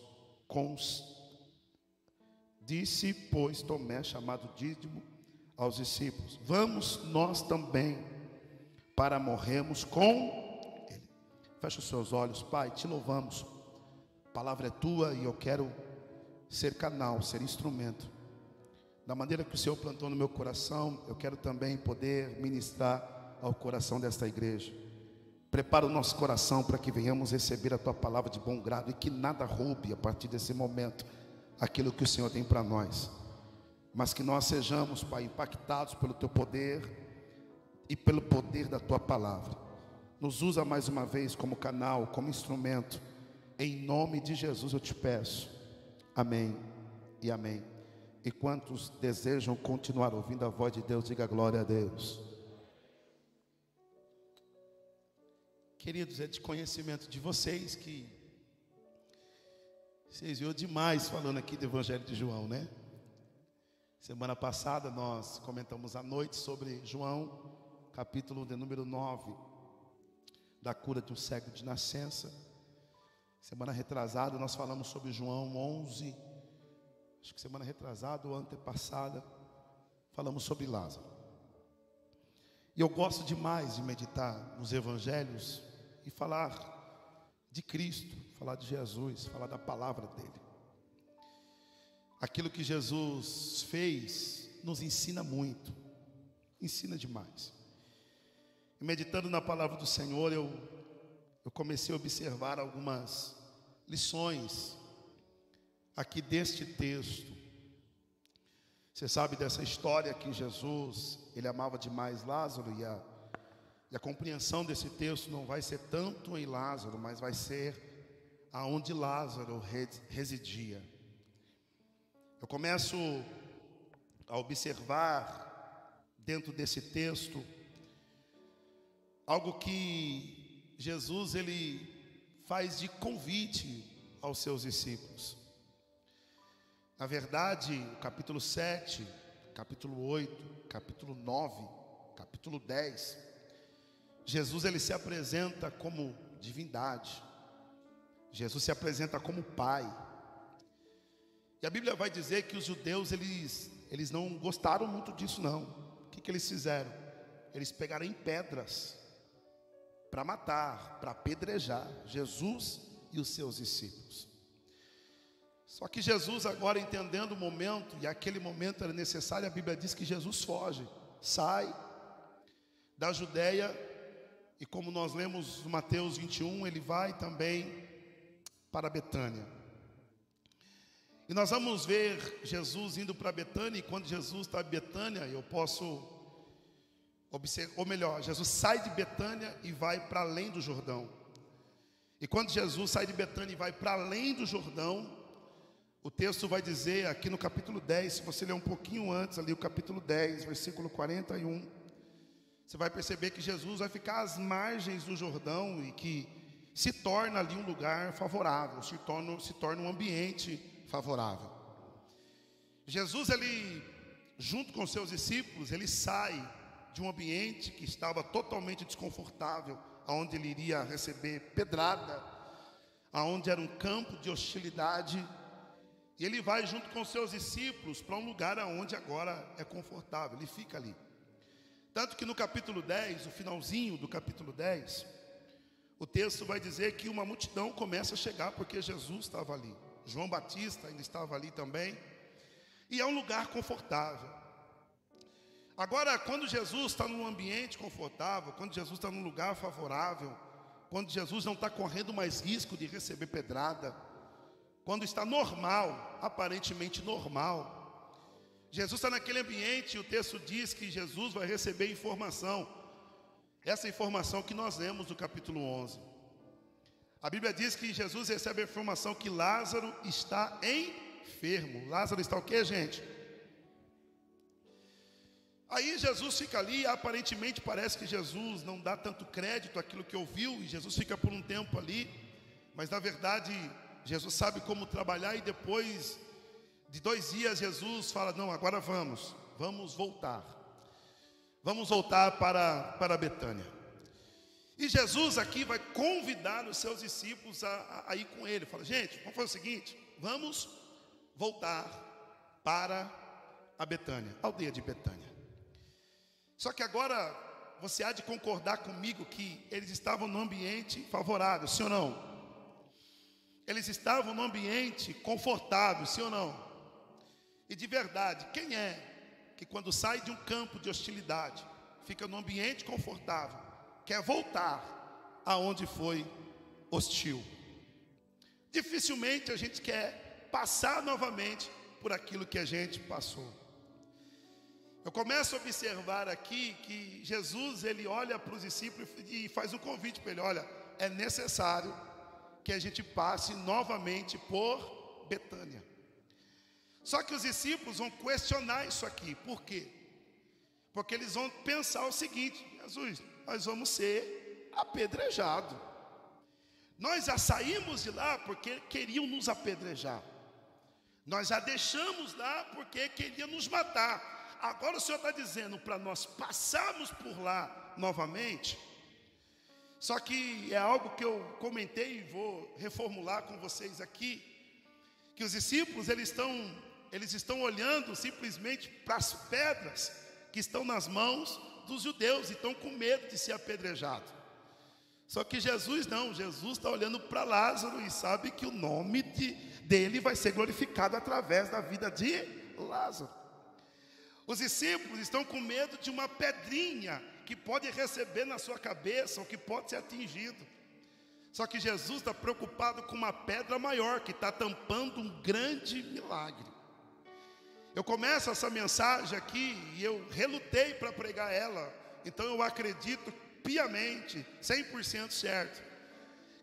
cons... Disse, pois, Tomé, chamado Dídimo, aos discípulos: Vamos nós também para morrermos com Ele. Fecha os seus olhos, Pai, te louvamos. A palavra é tua e eu quero ser canal, ser instrumento. Da maneira que o Senhor plantou no meu coração, eu quero também poder ministrar ao coração desta igreja. Prepara o nosso coração para que venhamos receber a tua palavra de bom grado e que nada roube a partir desse momento aquilo que o Senhor tem para nós. Mas que nós sejamos, Pai, impactados pelo teu poder e pelo poder da tua palavra. Nos usa mais uma vez como canal, como instrumento. Em nome de Jesus eu te peço. Amém e amém. E quantos desejam continuar ouvindo a voz de Deus, diga glória a Deus. Queridos, é de conhecimento de vocês que vocês viram demais falando aqui do Evangelho de João, né? Semana passada nós comentamos à noite sobre João, capítulo de número 9, da cura de um cego de nascença. Semana retrasada nós falamos sobre João 11, acho que semana retrasada ou antepassada, falamos sobre Lázaro. E eu gosto demais de meditar nos evangelhos e falar de Cristo, falar de Jesus, falar da palavra dele. Aquilo que Jesus fez nos ensina muito, ensina demais. E meditando na palavra do Senhor, eu, eu comecei a observar algumas lições aqui deste texto. Você sabe dessa história que Jesus, ele amava demais Lázaro e a, e a compreensão desse texto não vai ser tanto em Lázaro, mas vai ser aonde Lázaro residia. Eu começo a observar dentro desse texto algo que Jesus ele faz de convite aos seus discípulos. Na verdade, capítulo 7, capítulo 8, capítulo 9, capítulo 10, Jesus ele se apresenta como divindade. Jesus se apresenta como pai. E a Bíblia vai dizer que os judeus eles, eles não gostaram muito disso não. O que, que eles fizeram? Eles pegaram em pedras para matar, para apedrejar Jesus e os seus discípulos. Só que Jesus agora entendendo o momento, e aquele momento era necessário, a Bíblia diz que Jesus foge, sai da Judéia, e como nós lemos Mateus 21, ele vai também para Betânia. E nós vamos ver Jesus indo para Betânia, e quando Jesus está em Betânia, eu posso observar, ou melhor, Jesus sai de Betânia e vai para além do Jordão. E quando Jesus sai de Betânia e vai para além do Jordão, o texto vai dizer aqui no capítulo 10, se você ler um pouquinho antes ali, o capítulo 10, versículo 41, você vai perceber que Jesus vai ficar às margens do Jordão e que se torna ali um lugar favorável, se torna, se torna um ambiente favorável. Jesus, ele, junto com seus discípulos, ele sai de um ambiente que estava totalmente desconfortável, aonde ele iria receber pedrada, aonde era um campo de hostilidade, e ele vai junto com seus discípulos para um lugar aonde agora é confortável, ele fica ali. Tanto que no capítulo 10, o finalzinho do capítulo 10, o texto vai dizer que uma multidão começa a chegar porque Jesus estava ali. João Batista ainda estava ali também. E é um lugar confortável. Agora, quando Jesus está num ambiente confortável, quando Jesus está num lugar favorável, quando Jesus não está correndo mais risco de receber pedrada, quando está normal, aparentemente normal, Jesus está naquele ambiente e o texto diz que Jesus vai receber informação. Essa informação que nós lemos no capítulo 11. A Bíblia diz que Jesus recebe a informação que Lázaro está enfermo. Lázaro está o que, gente? Aí Jesus fica ali, aparentemente parece que Jesus não dá tanto crédito àquilo que ouviu, e Jesus fica por um tempo ali, mas na verdade Jesus sabe como trabalhar, e depois de dois dias Jesus fala: Não, agora vamos, vamos voltar, vamos voltar para, para Betânia. E Jesus aqui vai convidar os seus discípulos a, a, a ir com ele. Fala, gente, vamos fazer o seguinte: vamos voltar para a Betânia, aldeia de Betânia. Só que agora você há de concordar comigo que eles estavam num ambiente favorável, sim ou não? Eles estavam num ambiente confortável, sim ou não? E de verdade, quem é que quando sai de um campo de hostilidade, fica num ambiente confortável, quer voltar aonde foi hostil? Dificilmente a gente quer passar novamente por aquilo que a gente passou. Eu começo a observar aqui que Jesus ele olha para os discípulos e faz um convite para ele: olha, é necessário que a gente passe novamente por Betânia. Só que os discípulos vão questionar isso aqui, por quê? Porque eles vão pensar o seguinte: Jesus, nós vamos ser apedrejados. Nós já saímos de lá porque queriam nos apedrejar. Nós já deixamos lá porque queriam nos matar. Agora o Senhor está dizendo para nós passarmos por lá novamente. Só que é algo que eu comentei e vou reformular com vocês aqui, que os discípulos eles estão eles estão olhando simplesmente para as pedras que estão nas mãos dos judeus e estão com medo de ser apedrejado. Só que Jesus não, Jesus está olhando para Lázaro e sabe que o nome de, dele vai ser glorificado através da vida de Lázaro. Os discípulos estão com medo de uma pedrinha que pode receber na sua cabeça ou que pode ser atingido. Só que Jesus está preocupado com uma pedra maior que está tampando um grande milagre. Eu começo essa mensagem aqui e eu relutei para pregar ela, então eu acredito piamente, 100% certo,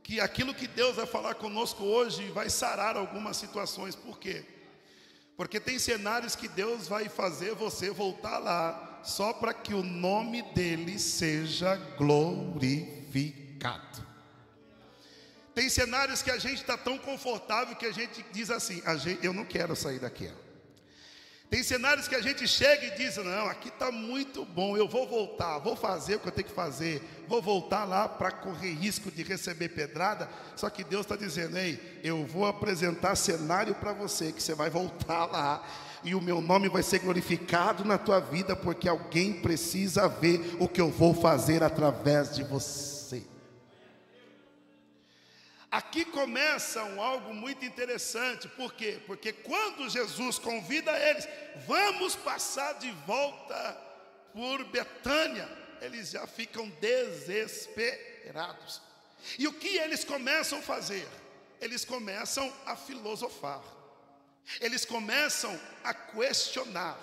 que aquilo que Deus vai falar conosco hoje vai sarar algumas situações, por quê? Porque tem cenários que Deus vai fazer você voltar lá, só para que o nome dele seja glorificado. Tem cenários que a gente está tão confortável que a gente diz assim: gente, eu não quero sair daqui. Tem cenários que a gente chega e diz: Não, aqui está muito bom, eu vou voltar, vou fazer o que eu tenho que fazer, vou voltar lá para correr risco de receber pedrada. Só que Deus está dizendo: Ei, eu vou apresentar cenário para você, que você vai voltar lá, e o meu nome vai ser glorificado na tua vida, porque alguém precisa ver o que eu vou fazer através de você. Aqui começa um algo muito interessante, por quê? Porque quando Jesus convida eles, vamos passar de volta por Betânia, eles já ficam desesperados. E o que eles começam a fazer? Eles começam a filosofar, eles começam a questionar.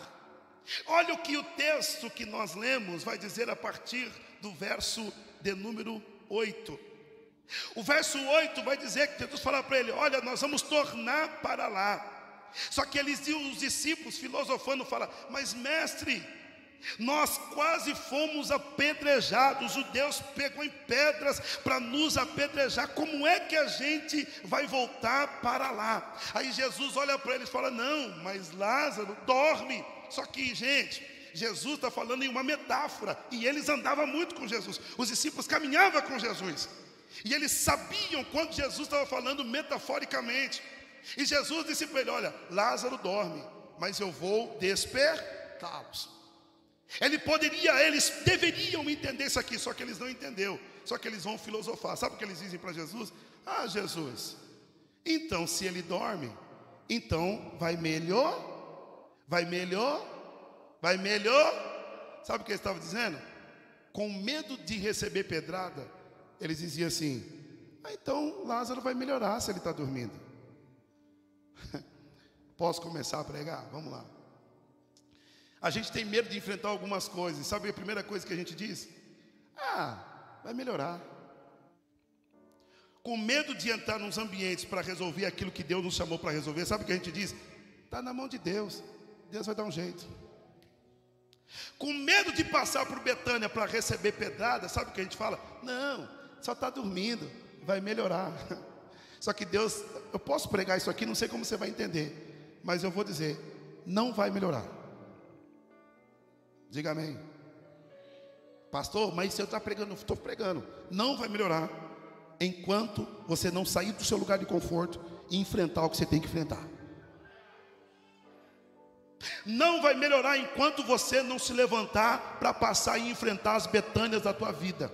Olha o que o texto que nós lemos vai dizer a partir do verso de número 8. O verso 8 vai dizer que Jesus fala para ele: Olha, nós vamos tornar para lá. Só que eles os discípulos filosofando falam: Mas mestre, nós quase fomos apedrejados. O Deus pegou em pedras para nos apedrejar. Como é que a gente vai voltar para lá? Aí Jesus olha para eles e fala: Não, mas Lázaro dorme. Só que, gente, Jesus está falando em uma metáfora. E eles andavam muito com Jesus. Os discípulos caminhavam com Jesus. E eles sabiam quando Jesus estava falando metaforicamente. E Jesus disse para ele: Olha, Lázaro dorme, mas eu vou despertá-los. Ele poderia, eles deveriam entender isso aqui, só que eles não entenderam. Só que eles vão filosofar. Sabe o que eles dizem para Jesus? Ah, Jesus, então se ele dorme, então vai melhor, vai melhor, vai melhor. Sabe o que eles estavam dizendo? Com medo de receber pedrada, eles diziam assim: ah, então Lázaro vai melhorar se ele está dormindo. Posso começar a pregar? Vamos lá. A gente tem medo de enfrentar algumas coisas. Sabe a primeira coisa que a gente diz? Ah, vai melhorar. Com medo de entrar nos ambientes para resolver aquilo que Deus nos chamou para resolver, sabe o que a gente diz? Está na mão de Deus. Deus vai dar um jeito. Com medo de passar por Betânia para receber pedrada, sabe o que a gente fala? Não, só está dormindo, vai melhorar. Só que Deus, eu posso pregar isso aqui, não sei como você vai entender, mas eu vou dizer, não vai melhorar. Diga amém. Pastor, mas se eu estou pregando, estou pregando, não vai melhorar enquanto você não sair do seu lugar de conforto e enfrentar o que você tem que enfrentar. Não vai melhorar enquanto você não se levantar para passar e enfrentar as betânias da tua vida.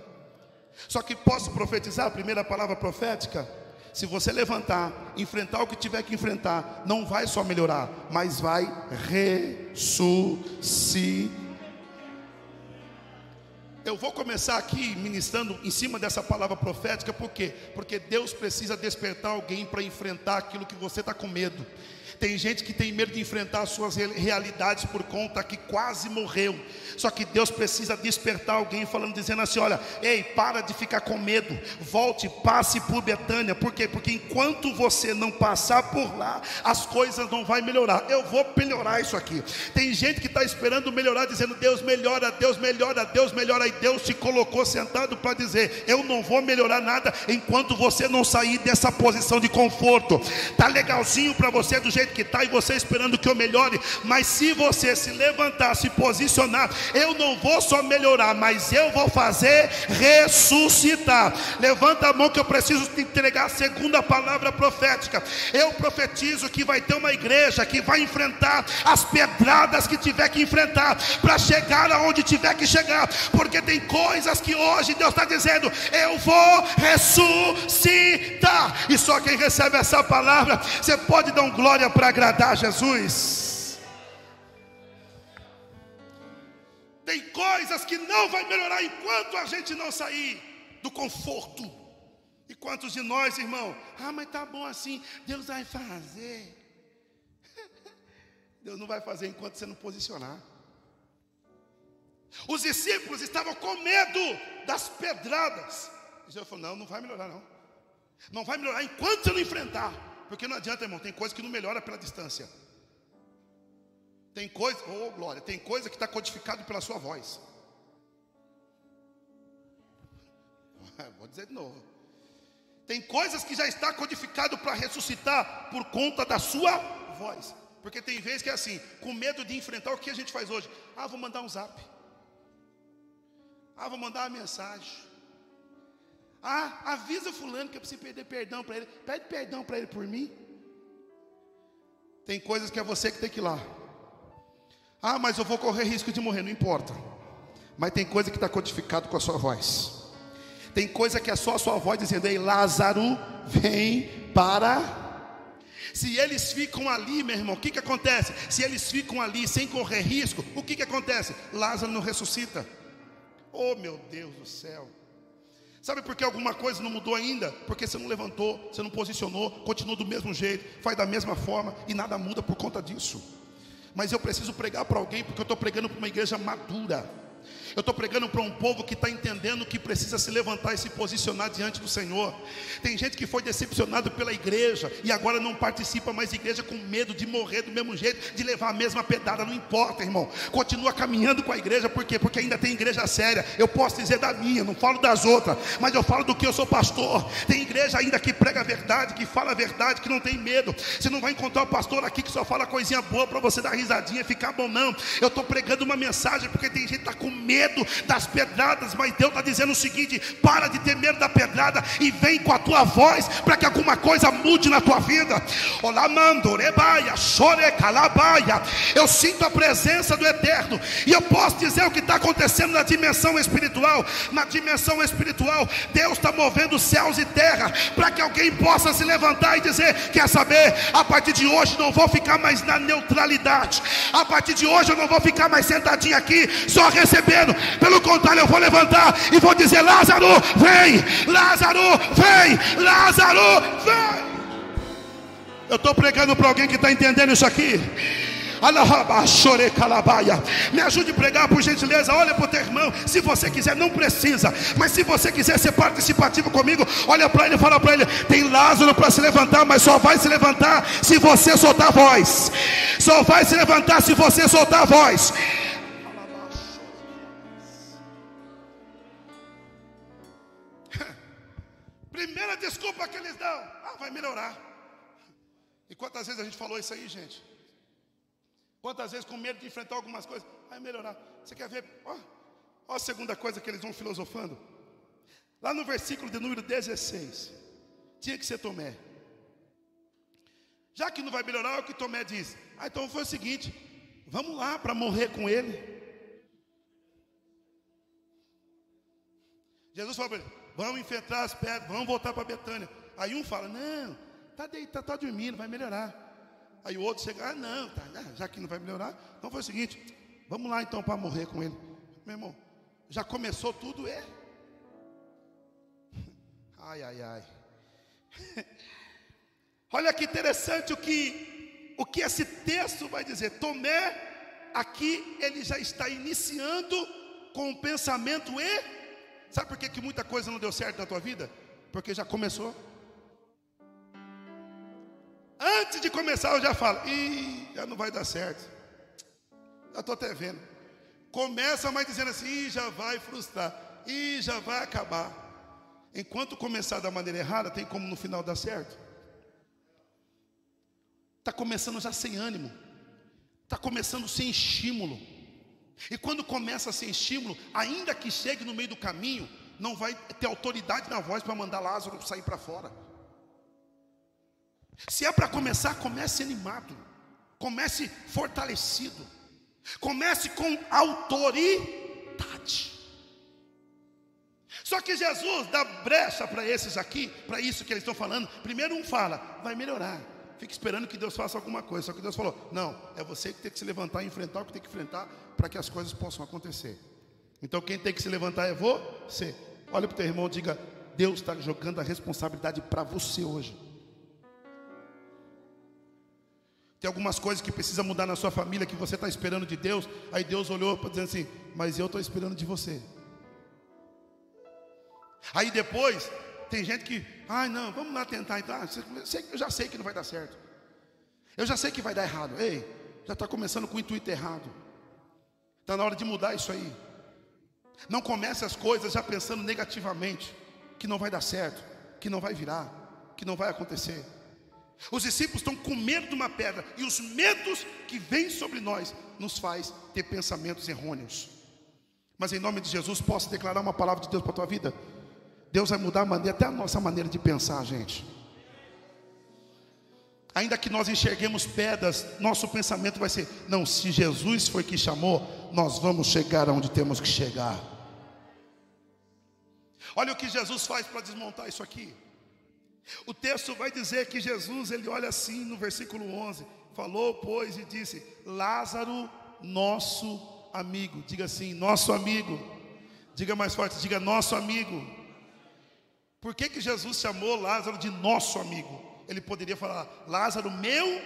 Só que posso profetizar a primeira palavra profética? Se você levantar, enfrentar o que tiver que enfrentar, não vai só melhorar, mas vai ressuscitar. Eu vou começar aqui ministrando em cima dessa palavra profética, por quê? Porque Deus precisa despertar alguém para enfrentar aquilo que você está com medo. Tem gente que tem medo de enfrentar as suas realidades por conta que quase morreu. Só que Deus precisa despertar alguém falando, dizendo assim: olha, ei, para de ficar com medo, volte, passe por Betânia. Por quê? Porque enquanto você não passar por lá, as coisas não vão melhorar. Eu vou melhorar isso aqui. Tem gente que está esperando melhorar, dizendo, Deus melhora, Deus melhora, Deus melhora. E Deus te colocou sentado para dizer: Eu não vou melhorar nada enquanto você não sair dessa posição de conforto. Tá legalzinho para você do jeito que está e você esperando que eu melhore, mas se você se levantar, se posicionar, eu não vou só melhorar, mas eu vou fazer ressuscitar. Levanta a mão que eu preciso te entregar a segunda palavra profética. Eu profetizo que vai ter uma igreja que vai enfrentar as pedradas que tiver que enfrentar para chegar aonde tiver que chegar, porque tem coisas que hoje Deus está dizendo: eu vou ressuscitar. E só quem recebe essa palavra, você pode dar um glória para agradar Jesus. Tem coisas que não vai melhorar enquanto a gente não sair do conforto. E quantos de nós, irmão? Ah, mas tá bom assim, Deus vai fazer. Deus não vai fazer enquanto você não posicionar. Os discípulos estavam com medo das pedradas. E Jesus falou: Não, não vai melhorar, não. Não vai melhorar enquanto eu não enfrentar. Porque não adianta, irmão, tem coisa que não melhora pela distância. Tem coisa, oh glória, tem coisa que está codificado pela sua voz. Vou dizer de novo. Tem coisas que já está codificado para ressuscitar por conta da sua voz. Porque tem vezes que é assim, com medo de enfrentar o que a gente faz hoje. Ah, vou mandar um zap. Ah, vou mandar uma mensagem. Ah, avisa fulano que eu preciso pedir perdão para ele. Pede perdão para ele por mim. Tem coisas que é você que tem que ir lá. Ah, mas eu vou correr risco de morrer, não importa. Mas tem coisa que está codificado com a sua voz. Tem coisa que é só a sua voz dizendo: Ei, Lázaro, vem para. Se eles ficam ali, meu irmão, o que, que acontece? Se eles ficam ali sem correr risco, o que, que acontece? Lázaro não ressuscita. Oh, meu Deus do céu. Sabe por que alguma coisa não mudou ainda? Porque você não levantou, você não posicionou, continua do mesmo jeito, faz da mesma forma e nada muda por conta disso. Mas eu preciso pregar para alguém porque eu estou pregando para uma igreja madura. Eu estou pregando para um povo que está entendendo que precisa se levantar e se posicionar diante do Senhor. Tem gente que foi decepcionado pela igreja e agora não participa mais da igreja com medo de morrer do mesmo jeito, de levar a mesma pedada. Não importa, irmão. Continua caminhando com a igreja, por quê? Porque ainda tem igreja séria. Eu posso dizer da minha, não falo das outras, mas eu falo do que eu sou pastor. Tem igreja ainda que prega a verdade, que fala a verdade, que não tem medo. Você não vai encontrar o pastor aqui que só fala coisinha boa para você dar risadinha e ficar bom, não. Eu estou pregando uma mensagem porque tem gente que está com medo das pedradas, mas Deus está dizendo o seguinte: para de ter medo da pedrada e vem com a tua voz para que alguma coisa mude na tua vida. Olá, chore. Eu sinto a presença do eterno e eu posso dizer o que está acontecendo na dimensão espiritual. Na dimensão espiritual, Deus está movendo céus e terra para que alguém possa se levantar e dizer: quer saber? A partir de hoje não vou ficar mais na neutralidade. A partir de hoje eu não vou ficar mais sentadinho aqui só recebendo. Pelo contrário, eu vou levantar e vou dizer: Lázaro, vem! Lázaro, vem! Lázaro, vem! Eu estou pregando para alguém que está entendendo isso aqui. Me ajude a pregar, por gentileza. Olha para o teu irmão. Se você quiser, não precisa. Mas se você quiser ser participativo comigo, olha para ele e fala para ele: tem Lázaro para se levantar, mas só vai se levantar se você soltar a voz. Só vai se levantar se você soltar a voz. Primeira desculpa que eles dão: ah, vai melhorar. E quantas vezes a gente falou isso aí, gente? Quantas vezes com medo de enfrentar algumas coisas, vai melhorar. Você quer ver? Ó, ó a segunda coisa que eles vão filosofando. Lá no versículo de número 16, tinha que ser Tomé. Já que não vai melhorar, é o que Tomé diz. Ah, então foi o seguinte: vamos lá para morrer com ele. Jesus falou para ele: vamos enfrentar as pedras, vamos voltar para Betânia. Aí um fala: não, tá deitado, tá dormindo, vai melhorar. Aí o outro chega: ah, não, tá, já que não vai melhorar, então foi o seguinte: vamos lá então para morrer com ele. Meu irmão, já começou tudo, é? Ai, ai, ai. Olha que interessante o que, o que esse texto vai dizer. Tomé, aqui ele já está iniciando com o pensamento e. Sabe por que, que muita coisa não deu certo na tua vida? Porque já começou. Antes de começar, eu já falo: ih, já não vai dar certo. Já estou até vendo. Começa mais dizendo assim: ih, já vai frustrar, ih, já vai acabar. Enquanto começar da maneira errada, tem como no final dar certo. Está começando já sem ânimo, está começando sem estímulo. E quando começa sem estímulo, ainda que chegue no meio do caminho, não vai ter autoridade na voz para mandar Lázaro sair para fora. Se é para começar, comece animado, comece fortalecido, comece com autoridade. Só que Jesus dá brecha para esses aqui, para isso que eles estão falando. Primeiro um fala, vai melhorar. Fica esperando que Deus faça alguma coisa. Só que Deus falou: não, é você que tem que se levantar e enfrentar o que tem que enfrentar para que as coisas possam acontecer. Então quem tem que se levantar é você. Olha para o teu irmão e diga: Deus está jogando a responsabilidade para você hoje. Tem algumas coisas que precisa mudar na sua família que você está esperando de Deus. Aí Deus olhou para dizer assim: Mas eu estou esperando de você. Aí depois, tem gente que, ai não, vamos lá tentar então. Ah, eu já sei que não vai dar certo. Eu já sei que vai dar errado. Ei, já está começando com o intuito errado. Está na hora de mudar isso aí. Não comece as coisas já pensando negativamente, que não vai dar certo, que não vai virar, que não vai acontecer. Os discípulos estão com medo de uma pedra, e os medos que vêm sobre nós nos faz ter pensamentos errôneos. Mas em nome de Jesus, posso declarar uma palavra de Deus para a tua vida? Deus vai mudar a maneira, até a nossa maneira de pensar, gente. Ainda que nós enxerguemos pedras, nosso pensamento vai ser: não, se Jesus foi que chamou, nós vamos chegar aonde temos que chegar. Olha o que Jesus faz para desmontar isso aqui. O texto vai dizer que Jesus, ele olha assim no versículo 11: falou, pois, e disse: Lázaro, nosso amigo. Diga assim: nosso amigo. Diga mais forte: diga nosso amigo. Por que, que Jesus chamou Lázaro de nosso amigo? Ele poderia falar, Lázaro, meu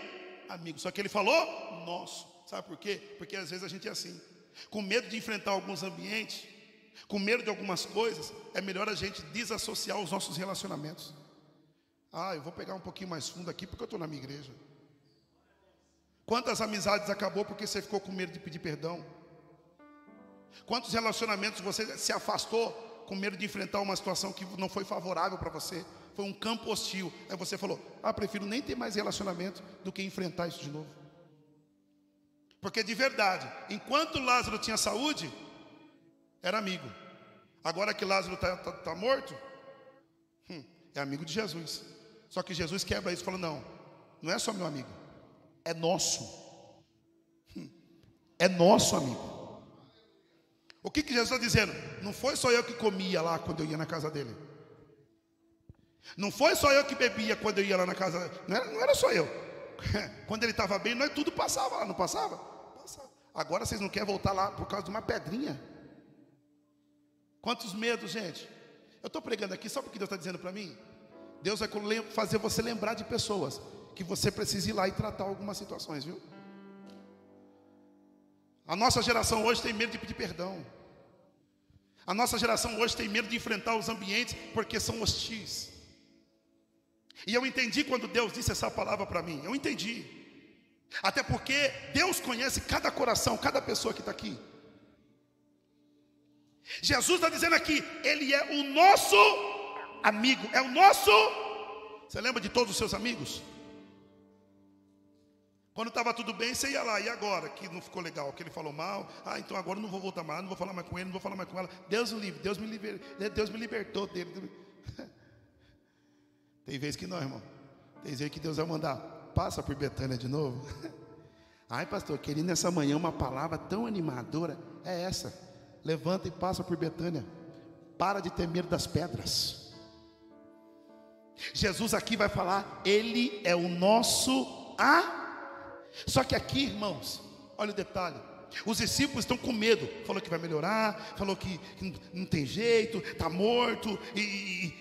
amigo. Só que ele falou nosso. Sabe por quê? Porque às vezes a gente é assim. com medo de enfrentar alguns ambientes, com medo de algumas coisas, é melhor a gente desassociar os nossos relacionamentos. Ah, eu vou pegar um pouquinho mais fundo aqui porque eu estou na minha igreja. Quantas amizades acabou porque você ficou com medo de pedir perdão? Quantos relacionamentos você se afastou com medo de enfrentar uma situação que não foi favorável para você? Foi um campo hostil. Aí você falou: Ah, prefiro nem ter mais relacionamento do que enfrentar isso de novo. Porque de verdade, enquanto Lázaro tinha saúde, era amigo. Agora que Lázaro está morto, hum, é amigo de Jesus. Só que Jesus quebra isso e fala: Não, não é só meu amigo, é nosso. Hum, é nosso amigo. O que, que Jesus está dizendo? Não foi só eu que comia lá quando eu ia na casa dele. Não foi só eu que bebia quando eu ia lá na casa. Não era, não era só eu. Quando ele estava bem, nós tudo passava lá, não passava? Passava. Agora vocês não querem voltar lá por causa de uma pedrinha. Quantos medos, gente? Eu estou pregando aqui, sabe o que Deus está dizendo para mim? Deus vai fazer você lembrar de pessoas que você precisa ir lá e tratar algumas situações, viu? A nossa geração hoje tem medo de pedir perdão. A nossa geração hoje tem medo de enfrentar os ambientes porque são hostis. E eu entendi quando Deus disse essa palavra para mim. Eu entendi. Até porque Deus conhece cada coração, cada pessoa que está aqui. Jesus está dizendo aqui, Ele é o nosso amigo, é o nosso. Você lembra de todos os seus amigos? Quando estava tudo bem, você ia lá, e agora? Que não ficou legal, que ele falou mal, ah, então agora eu não vou voltar mais, não vou falar mais com ele, não vou falar mais com ela. Deus o livre, Deus me, liber, Deus me libertou dele. Tem vezes que não, irmão. Tem vezes que Deus vai mandar, passa por Betânia de novo. Ai, pastor, queria nessa manhã uma palavra tão animadora. É essa. Levanta e passa por Betânia. Para de ter medo das pedras. Jesus aqui vai falar, Ele é o nosso a. Só que aqui, irmãos, olha o detalhe. Os discípulos estão com medo. Falou que vai melhorar, falou que, não tem jeito, está morto, e,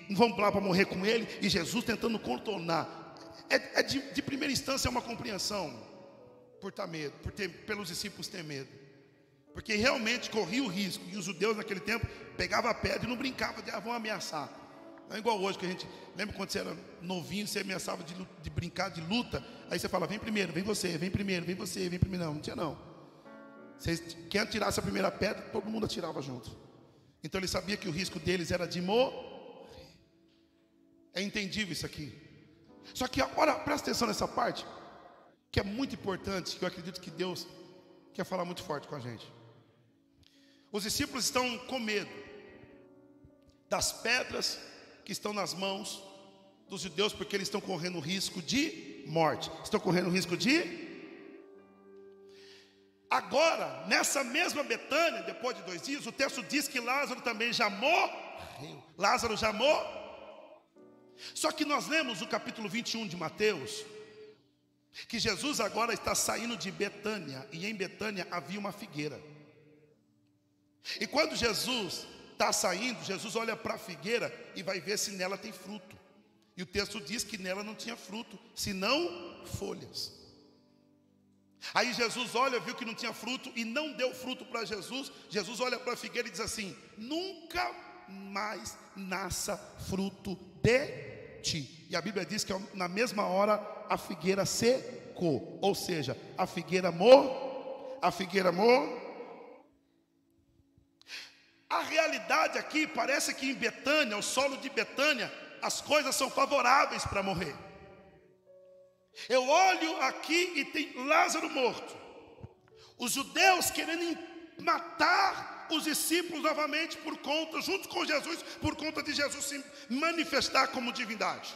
e vamos lá para morrer com ele. E Jesus tentando contornar. É, é de, de, primeira instância é uma compreensão por estar tá medo, por ter, pelos discípulos ter medo. Porque realmente corria o risco, e os judeus naquele tempo pegavam a pedra e não brincavam de ah, vão ameaçar. Não é igual hoje que a gente. Lembra quando você era novinho, você ameaçava de, de brincar de luta? Aí você fala, vem primeiro, vem você, vem primeiro, vem você, vem primeiro. Não, não tinha não. Vocês, quem atirasse a primeira pedra, todo mundo atirava junto. Então ele sabia que o risco deles era de morrer. É entendível isso aqui. Só que agora, presta atenção nessa parte, que é muito importante, que eu acredito que Deus quer falar muito forte com a gente. Os discípulos estão com medo das pedras que estão nas mãos dos judeus, porque eles estão correndo risco de morte. Estão correndo risco de. Agora, nessa mesma Betânia, depois de dois dias, o texto diz que Lázaro também já morreu. Lázaro já morreu. Só que nós lemos o capítulo 21 de Mateus, que Jesus agora está saindo de Betânia, e em Betânia havia uma figueira. E quando Jesus está saindo, Jesus olha para a figueira e vai ver se nela tem fruto. E o texto diz que nela não tinha fruto, senão folhas. Aí Jesus olha, viu que não tinha fruto e não deu fruto para Jesus. Jesus olha para a figueira e diz assim: Nunca mais nasça fruto de ti. E a Bíblia diz que na mesma hora a figueira secou, ou seja, a figueira mor, a figueira mor, a realidade aqui parece que em Betânia, o solo de Betânia, as coisas são favoráveis para morrer. Eu olho aqui e tem Lázaro morto. Os judeus querendo matar os discípulos novamente por conta, junto com Jesus, por conta de Jesus se manifestar como divindade.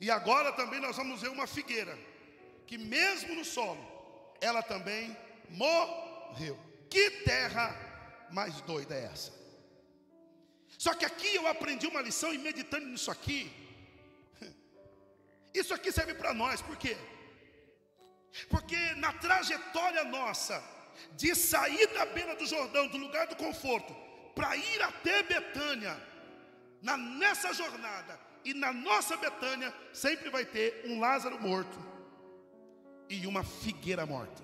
E agora também nós vamos ver uma figueira, que mesmo no solo, ela também morreu. Que terra mais doida é essa? Só que aqui eu aprendi uma lição e meditando nisso aqui. Isso aqui serve para nós, por quê? Porque na trajetória nossa de sair da beira do Jordão, do lugar do conforto, para ir até Betânia, na, nessa jornada e na nossa Betânia, sempre vai ter um Lázaro morto e uma figueira morta.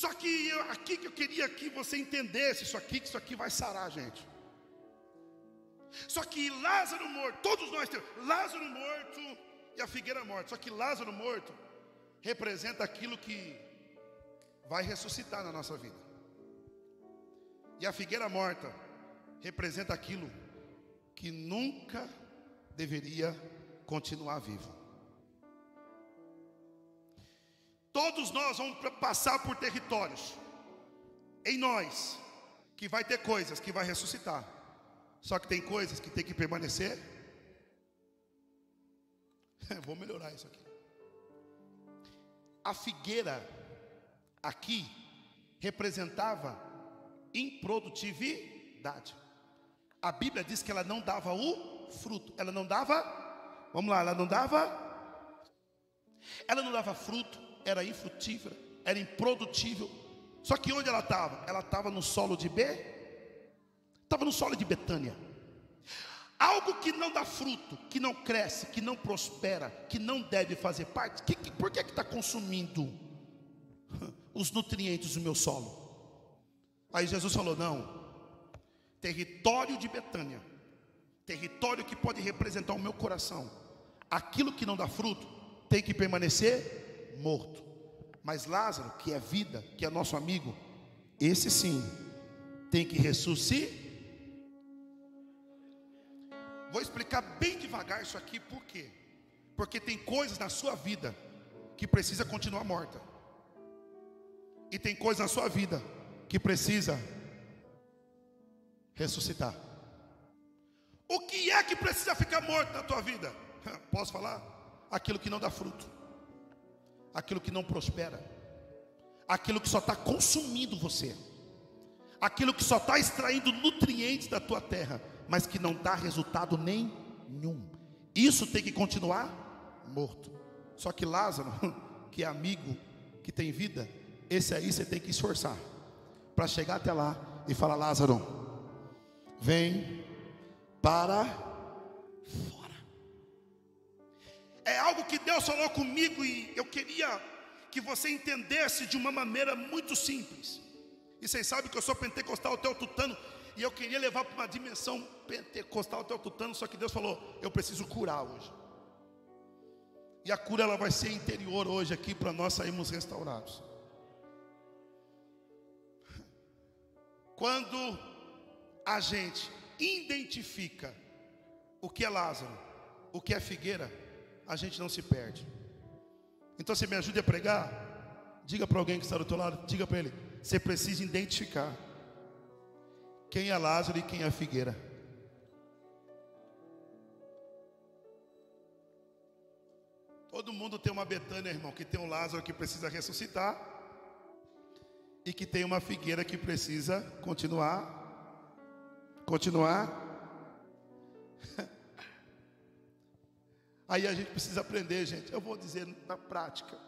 Só que eu- aqui que eu queria que você entendesse isso aqui, que isso aqui vai sarar, gente. Só que Lázaro morto, todos nós temos Lázaro morto e a figueira morta. Só que Lázaro morto representa aquilo que vai ressuscitar na nossa vida. E a figueira morta representa aquilo que nunca deveria continuar vivo. Todos nós vamos passar por territórios em nós que vai ter coisas que vai ressuscitar. Só que tem coisas que tem que permanecer. Vou melhorar isso aqui. A figueira aqui representava improdutividade. A Bíblia diz que ela não dava o fruto. Ela não dava, vamos lá, ela não dava, ela não dava fruto, era infrutífera, era improdutível. Só que onde ela estava? Ela estava no solo de B, estava no solo de Betânia. Algo que não dá fruto, que não cresce, que não prospera, que não deve fazer parte, que, que- por que está consumindo os nutrientes do meu solo? Aí Jesus falou: não, território de Betânia, território que pode representar o meu coração, aquilo que não dá fruto tem que permanecer morto. Mas Lázaro, que é vida, que é nosso amigo, esse sim tem que ressuscitar. Vou explicar bem devagar isso aqui, por quê? Porque tem coisas na sua vida que precisa continuar morta. E tem coisas na sua vida que precisa ressuscitar. O que é que precisa ficar morto na tua vida? Posso falar? Aquilo que não dá fruto, aquilo que não prospera, aquilo que só está consumindo você, aquilo que só está extraindo nutrientes da tua terra, mas que não dá resultado nenhum. Isso tem que continuar morto. Só que Lázaro, que é amigo, que tem vida, esse aí você tem que esforçar para chegar até lá e falar: Lázaro, vem para É algo que Deus falou comigo e eu queria que você entendesse de uma maneira muito simples. E vocês sabem que eu sou pentecostal teotutano e eu queria levar para uma dimensão pentecostal teotutano, só que Deus falou: eu preciso curar hoje. E a cura ela vai ser interior hoje aqui para nós sairmos restaurados. Quando a gente identifica o que é Lázaro, o que é figueira, a gente não se perde. Então você me ajude a pregar? Diga para alguém que está do teu lado, diga para ele, você precisa identificar quem é Lázaro e quem é a figueira. Todo mundo tem uma Betânia, irmão, que tem um Lázaro que precisa ressuscitar e que tem uma figueira que precisa continuar continuar. Aí a gente precisa aprender, gente. Eu vou dizer na prática.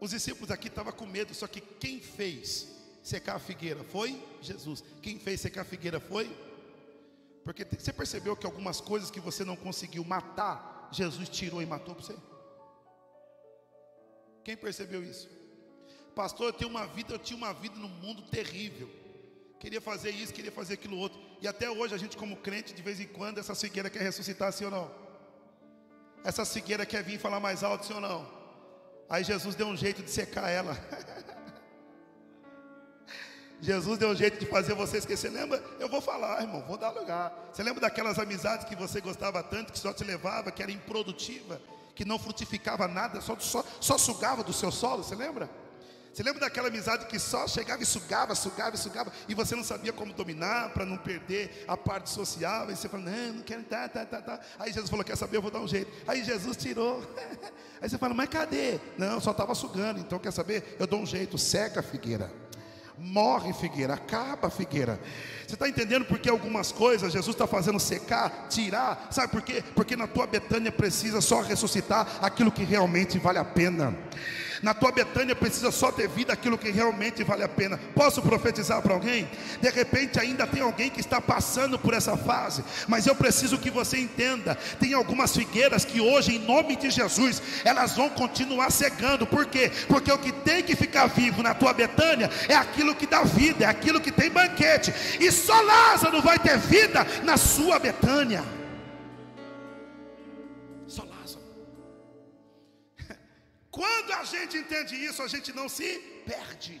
Os discípulos aqui estavam com medo, só que quem fez secar a figueira foi Jesus. Quem fez secar a figueira foi? Porque você percebeu que algumas coisas que você não conseguiu matar, Jesus tirou e matou para você? Quem percebeu isso? Pastor, eu tenho uma vida, eu tinha uma vida no mundo terrível. Queria fazer isso, queria fazer aquilo outro. E até hoje a gente, como crente, de vez em quando, essa figueira quer ressuscitar, sim ou não? Essa figueira quer vir falar mais alto, sim ou não? Aí Jesus deu um jeito de secar ela. Jesus deu um jeito de fazer você esquecer. Lembra? Eu vou falar, irmão, vou dar lugar. Você lembra daquelas amizades que você gostava tanto, que só te levava, que era improdutiva, que não frutificava nada, só, só, só sugava do seu solo? Você lembra? Você lembra daquela amizade que só chegava e sugava, sugava e sugava, e você não sabia como dominar para não perder a parte social? E você falou, não, não quero, tá, tá, tá, tá. Aí Jesus falou, quer saber, eu vou dar um jeito. Aí Jesus tirou. Aí você fala, mas cadê? Não, só estava sugando, então quer saber? Eu dou um jeito, seca a figueira. Morre figueira, acaba figueira. Você está entendendo porque algumas coisas Jesus está fazendo secar, tirar? Sabe por quê? Porque na tua Betânia precisa só ressuscitar aquilo que realmente vale a pena. Na tua Betânia precisa só ter vida aquilo que realmente vale a pena. Posso profetizar para alguém? De repente ainda tem alguém que está passando por essa fase, mas eu preciso que você entenda: tem algumas figueiras que hoje, em nome de Jesus, elas vão continuar cegando. Por quê? Porque o que tem que ficar vivo na tua Betânia é aquilo que dá vida, é aquilo que tem banquete. E só Lázaro vai ter vida na sua Betânia. Quando a gente entende isso, a gente não se perde.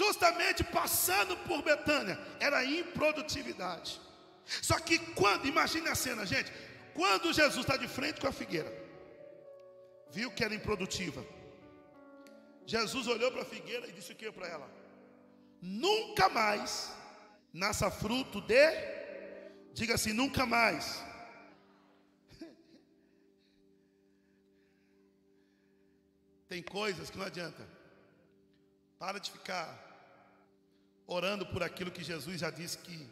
Justamente passando por Betânia, era improdutividade. Só que quando, imagine a cena, gente, quando Jesus está de frente com a figueira, viu que era improdutiva. Jesus olhou para a figueira e disse o que para ela? Nunca mais nasça fruto de, diga assim, nunca mais. Tem coisas que não adianta. Para de ficar orando por aquilo que Jesus já disse que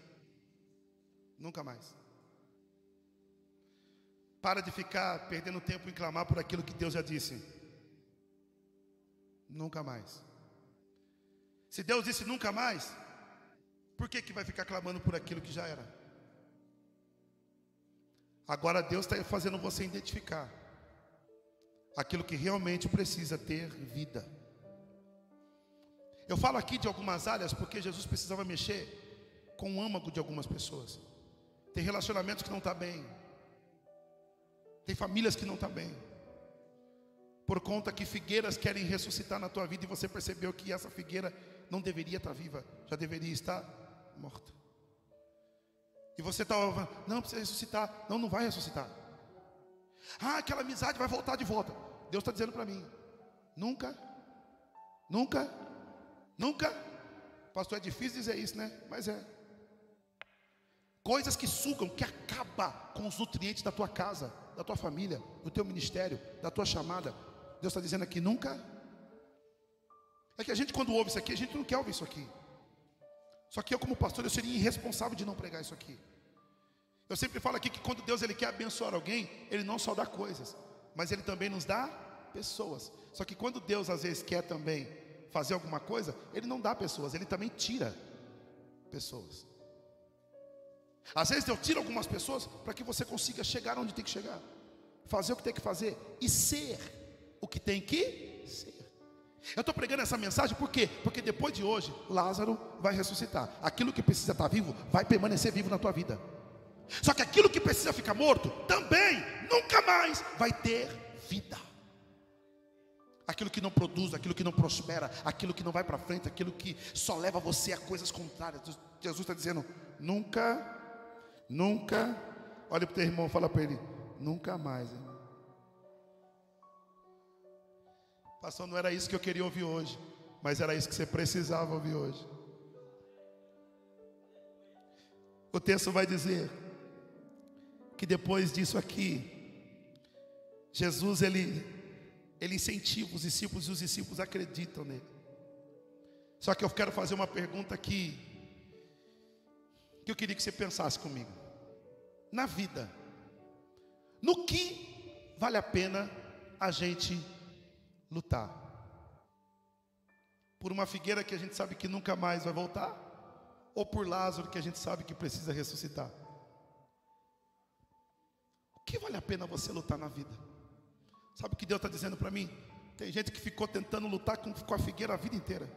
nunca mais. Para de ficar perdendo tempo em clamar por aquilo que Deus já disse. Nunca mais. Se Deus disse nunca mais, por que, que vai ficar clamando por aquilo que já era? Agora Deus está fazendo você identificar aquilo que realmente precisa ter vida. Eu falo aqui de algumas áreas porque Jesus precisava mexer com o âmago de algumas pessoas. Tem relacionamentos que não estão tá bem. Tem famílias que não estão tá bem. Por conta que figueiras querem ressuscitar na tua vida e você percebeu que essa figueira não deveria estar tá viva, já deveria estar morta. E você está, não precisa ressuscitar, não, não vai ressuscitar. Ah, aquela amizade vai voltar de volta. Deus está dizendo para mim: nunca, nunca, nunca. Pastor, é difícil dizer isso, né? Mas é. Coisas que sugam, que acaba com os nutrientes da tua casa, da tua família, do teu ministério, da tua chamada. Deus está dizendo aqui: nunca. É que a gente, quando ouve isso aqui, a gente não quer ouvir isso aqui. Só que eu, como pastor, eu seria irresponsável de não pregar isso aqui. Eu sempre falo aqui que quando Deus ele quer abençoar alguém, Ele não só dá coisas, mas Ele também nos dá pessoas. Só que quando Deus às vezes quer também fazer alguma coisa, Ele não dá pessoas, Ele também tira pessoas. Às vezes Deus tira algumas pessoas para que você consiga chegar onde tem que chegar, fazer o que tem que fazer e ser o que tem que ser. Eu estou pregando essa mensagem por quê? Porque depois de hoje, Lázaro vai ressuscitar. Aquilo que precisa estar vivo vai permanecer vivo na tua vida. Só que aquilo que precisa ficar morto também nunca mais vai ter vida. Aquilo que não produz, aquilo que não prospera, aquilo que não vai para frente, aquilo que só leva você a coisas contrárias. Jesus está dizendo: nunca, nunca. Olha para o teu irmão, fala para ele: nunca mais. Irmão. Pastor, não era isso que eu queria ouvir hoje, mas era isso que você precisava ouvir hoje. O texto vai dizer: que depois disso aqui, Jesus ele, ele incentiva os discípulos e os discípulos acreditam nele. Só que eu quero fazer uma pergunta aqui, que eu queria que você pensasse comigo. Na vida, no que vale a pena a gente lutar? Por uma figueira que a gente sabe que nunca mais vai voltar? Ou por Lázaro que a gente sabe que precisa ressuscitar? Que vale a pena você lutar na vida? Sabe o que Deus está dizendo para mim? Tem gente que ficou tentando lutar com, a figueira a vida inteira.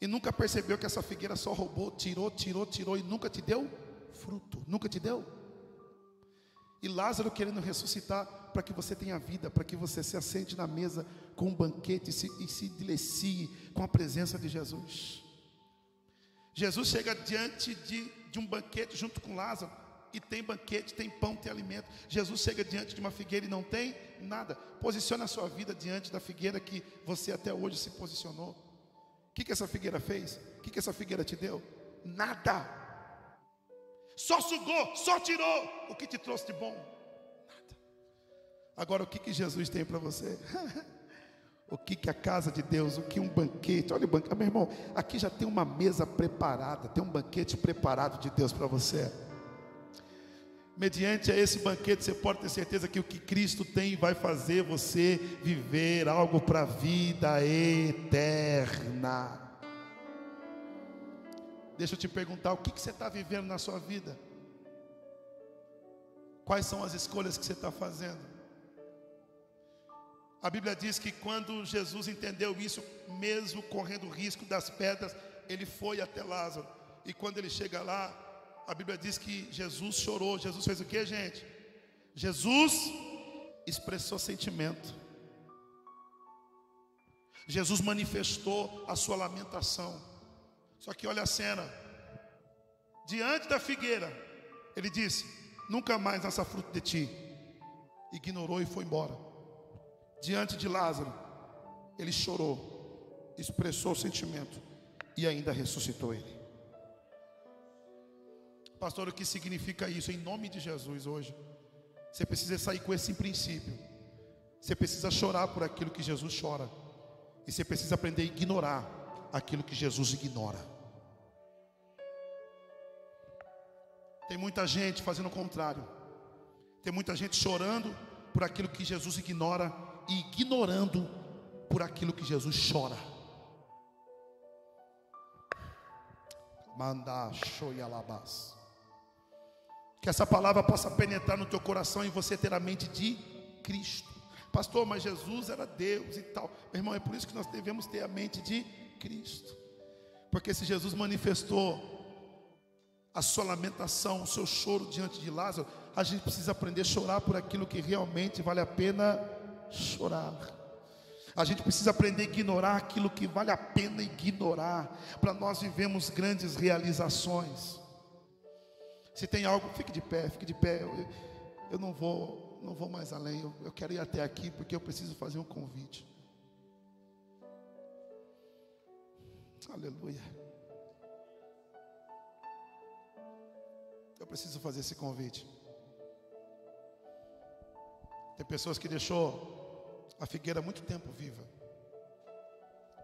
E nunca percebeu que essa figueira só roubou, tirou, tirou, tirou e nunca te deu fruto. Nunca te deu. E Lázaro querendo ressuscitar para que você tenha vida, para que você se assente na mesa com um banquete e se, e se delecie com a presença de Jesus. Jesus chega diante de, de um banquete junto com Lázaro e tem banquete, tem pão, tem alimento. Jesus chega diante de uma figueira e não tem nada. Posicione a sua vida diante da figueira que você até hoje se posicionou. O que, que essa figueira fez? O que, que essa figueira te deu? Nada. Só sugou, só tirou o que te trouxe de bom. Nada. Agora o que, que Jesus tem para você? o que, que a casa de Deus, o que um banquete, olha o banquete, meu irmão, aqui já tem uma mesa preparada, tem um banquete preparado de Deus para você. Mediante a esse banquete, você pode ter certeza que o que Cristo tem vai fazer você viver algo para a vida eterna. Deixa eu te perguntar: o que, que você está vivendo na sua vida? Quais são as escolhas que você está fazendo? A Bíblia diz que quando Jesus entendeu isso, mesmo correndo risco das pedras, ele foi até Lázaro. E quando ele chega lá, a Bíblia diz que Jesus chorou. Jesus fez o que, gente? Jesus expressou sentimento. Jesus manifestou a sua lamentação. Só que olha a cena. Diante da figueira, ele disse: Nunca mais nasça fruto de ti. Ignorou e foi embora. Diante de Lázaro, ele chorou, expressou o sentimento e ainda ressuscitou ele. Pastor, o que significa isso? Em nome de Jesus hoje, você precisa sair com esse princípio. Você precisa chorar por aquilo que Jesus chora. E você precisa aprender a ignorar aquilo que Jesus ignora. Tem muita gente fazendo o contrário. Tem muita gente chorando por aquilo que Jesus ignora e ignorando por aquilo que Jesus chora. Manda shoyalabas. Que essa palavra possa penetrar no teu coração e você ter a mente de Cristo. Pastor, mas Jesus era Deus e tal. Meu irmão, é por isso que nós devemos ter a mente de Cristo. Porque se Jesus manifestou a sua lamentação, o seu choro diante de Lázaro, a gente precisa aprender a chorar por aquilo que realmente vale a pena chorar. A gente precisa aprender a ignorar aquilo que vale a pena ignorar, para nós vivemos grandes realizações. Se tem algo, fique de pé, fique de pé. Eu, eu não vou, não vou mais além. Eu, eu quero ir até aqui porque eu preciso fazer um convite. Aleluia. Eu preciso fazer esse convite. Tem pessoas que deixou a figueira muito tempo viva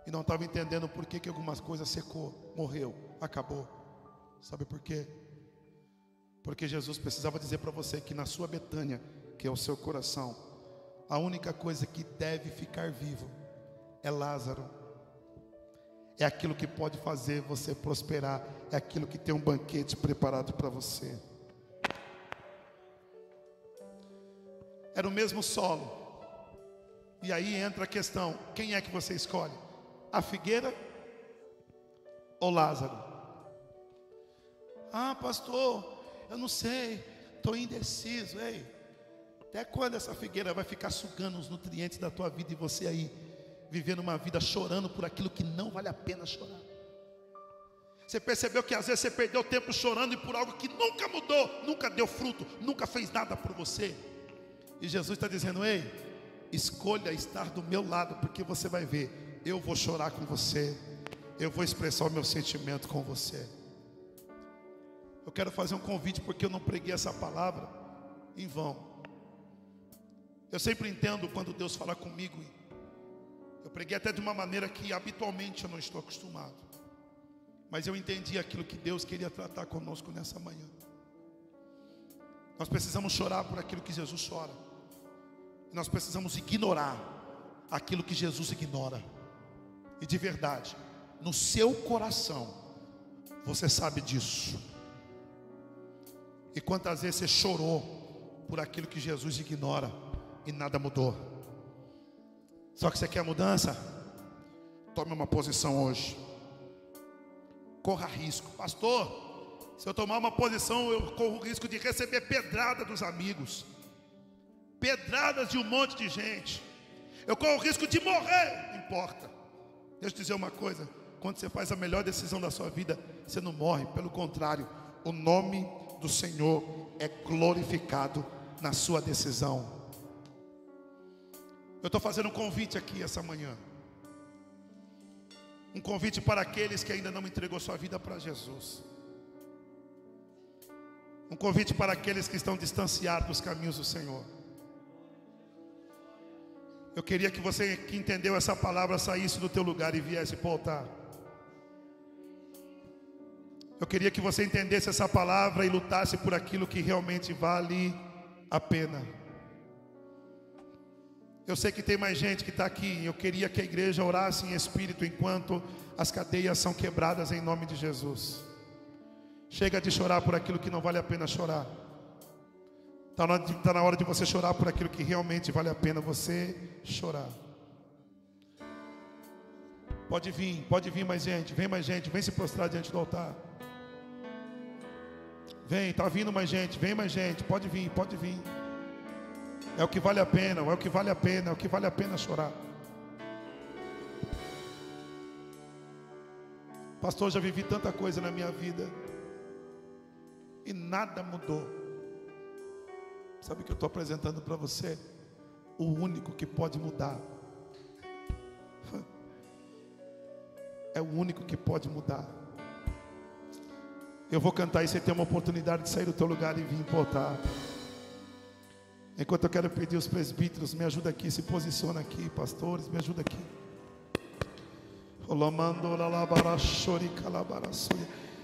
e não estavam entendendo por que, que algumas coisas secou, morreu, acabou. Sabe por quê? Porque Jesus precisava dizer para você que na sua Betânia, que é o seu coração, a única coisa que deve ficar vivo é Lázaro. É aquilo que pode fazer você prosperar, é aquilo que tem um banquete preparado para você. Era o mesmo solo. E aí entra a questão: quem é que você escolhe? A figueira ou Lázaro? Ah, pastor, eu não sei, estou indeciso. Ei, até quando essa figueira vai ficar sugando os nutrientes da tua vida e você aí vivendo uma vida chorando por aquilo que não vale a pena chorar? Você percebeu que às vezes você perdeu tempo chorando e por algo que nunca mudou, nunca deu fruto, nunca fez nada por você. E Jesus está dizendo: Ei, escolha estar do meu lado, porque você vai ver, eu vou chorar com você, eu vou expressar o meu sentimento com você. Eu quero fazer um convite, porque eu não preguei essa palavra em vão. Eu sempre entendo quando Deus fala comigo. Eu preguei até de uma maneira que habitualmente eu não estou acostumado. Mas eu entendi aquilo que Deus queria tratar conosco nessa manhã. Nós precisamos chorar por aquilo que Jesus chora. Nós precisamos ignorar aquilo que Jesus ignora. E de verdade, no seu coração, você sabe disso. E quantas vezes você chorou por aquilo que Jesus ignora e nada mudou? Só que você quer mudança? Tome uma posição hoje. Corra risco, pastor. Se eu tomar uma posição, eu corro o risco de receber pedrada dos amigos, pedradas de um monte de gente. Eu corro o risco de morrer, não importa. Deixa eu te dizer uma coisa: quando você faz a melhor decisão da sua vida, você não morre, pelo contrário, o nome do Senhor é glorificado na sua decisão. Eu estou fazendo um convite aqui essa manhã. Um convite para aqueles que ainda não entregou sua vida para Jesus. Um convite para aqueles que estão distanciados dos caminhos do Senhor. Eu queria que você que entendeu essa palavra saísse do teu lugar e viesse para o altar. Eu queria que você entendesse essa palavra e lutasse por aquilo que realmente vale a pena. Eu sei que tem mais gente que está aqui. Eu queria que a igreja orasse em espírito enquanto as cadeias são quebradas em nome de Jesus. Chega de chorar por aquilo que não vale a pena chorar. Está na, tá na hora de você chorar por aquilo que realmente vale a pena você chorar. Pode vir, pode vir mais gente, vem mais gente, vem se prostrar diante do altar. Vem, está vindo mais gente, vem mais gente, pode vir, pode vir. É o que vale a pena, é o que vale a pena, é o que vale a pena chorar. Pastor, já vivi tanta coisa na minha vida e nada mudou. Sabe o que eu estou apresentando para você? O único que pode mudar. É o único que pode mudar. Eu vou cantar e você tem uma oportunidade de sair do teu lugar e vir voltar. Enquanto eu quero pedir os presbíteros, me ajuda aqui, se posiciona aqui, pastores, me ajuda aqui.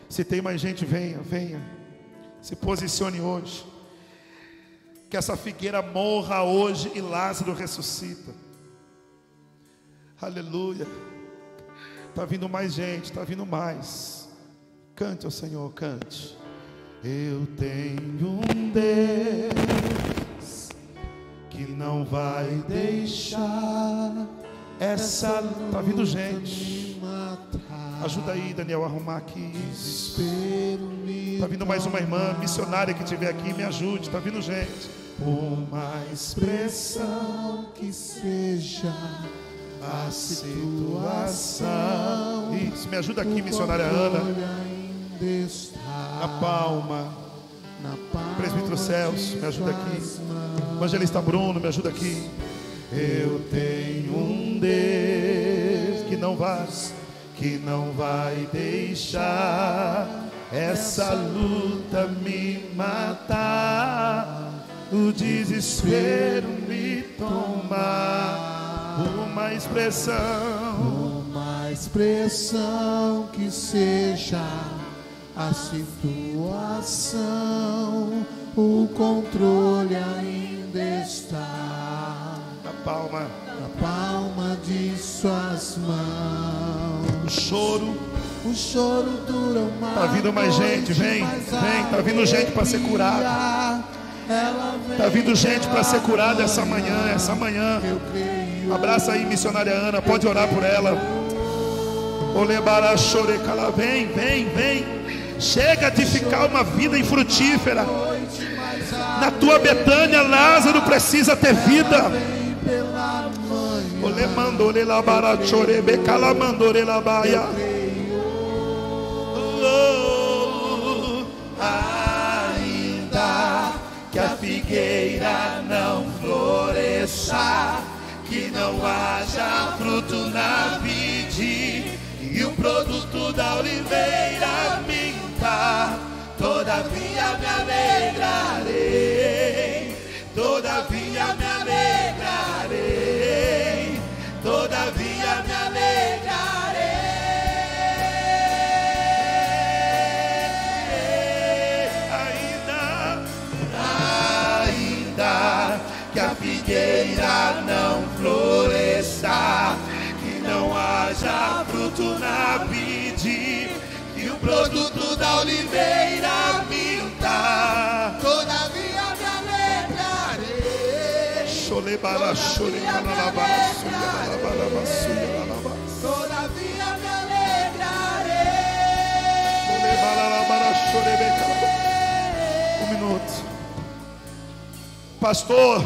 Se tem mais gente, venha, venha. Se posicione hoje. Que essa figueira morra hoje e Lázaro ressuscita. Aleluia. Está vindo mais gente, está vindo mais. Cante ao Senhor, cante. Eu tenho um Deus que não vai deixar essa. Está vindo gente. Ajuda aí, Daniel, a arrumar aqui. Está vindo mais uma irmã missionária que estiver aqui, me ajude. Está vindo gente. Por mais pressão que seja a situação. Isso, me ajuda aqui, missionária Ana. Na palma. Presbítero Celso, me ajuda aqui. Evangelista Bruno, me ajuda aqui. Eu tenho um Deus que não vai, que não vai deixar essa luta me matar, o desespero me tomar, uma expressão, Uma expressão que seja a situação, o controle ainda está na palma, na palma de suas mãos. o choro. O choro dura uma Tá vindo mais gente, vem, vem, tá vindo gente para ser curada. Tá vindo gente para ser curada essa manhã, essa manhã. Abraça aí, missionária Ana, pode orar por ela. Olebara chorecala, vem, vem, vem. Chega de ficar uma vida infrutífera. Na tua Betânia, Lázaro precisa ter vida. Ole mandore la bara chorebe kala mandore la baia. Oh, ainda que a figueira não floresça, que não haja fruto na vide e o produto da oliveira todavia me alegrarei, todavia me alegrarei, todavia me alegrarei. Ainda, ainda que a figueira não floresça, que não haja fruto na vide, o produto da oliveira minta. Todavia me alegrarei. Xolebara, xorecanalabara, suialabara, suialabara. Todavia me alegrarei. Xolebalabara, xorebecalabara. Um minuto. Pastor,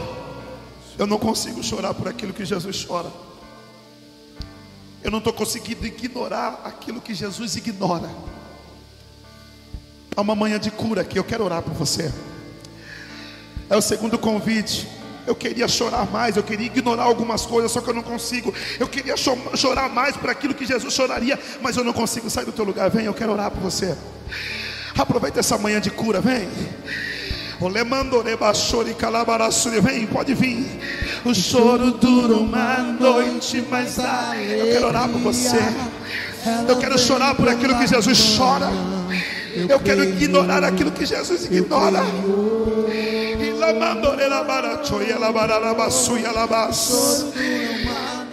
eu não consigo chorar por aquilo que Jesus chora. Eu não estou conseguindo ignorar aquilo que Jesus ignora. Há uma manhã de cura aqui, eu quero orar por você. É o segundo convite. Eu queria chorar mais, eu queria ignorar algumas coisas, só que eu não consigo. Eu queria cho- chorar mais por aquilo que Jesus choraria, mas eu não consigo sair do teu lugar. Vem, eu quero orar por você. Aproveita essa manhã de cura, vem. Vem, pode vir. O choro dura uma noite, mas a... eu quero orar por você. Eu quero chorar por aquilo que Jesus chora. Eu quero ignorar aquilo que Jesus ignora.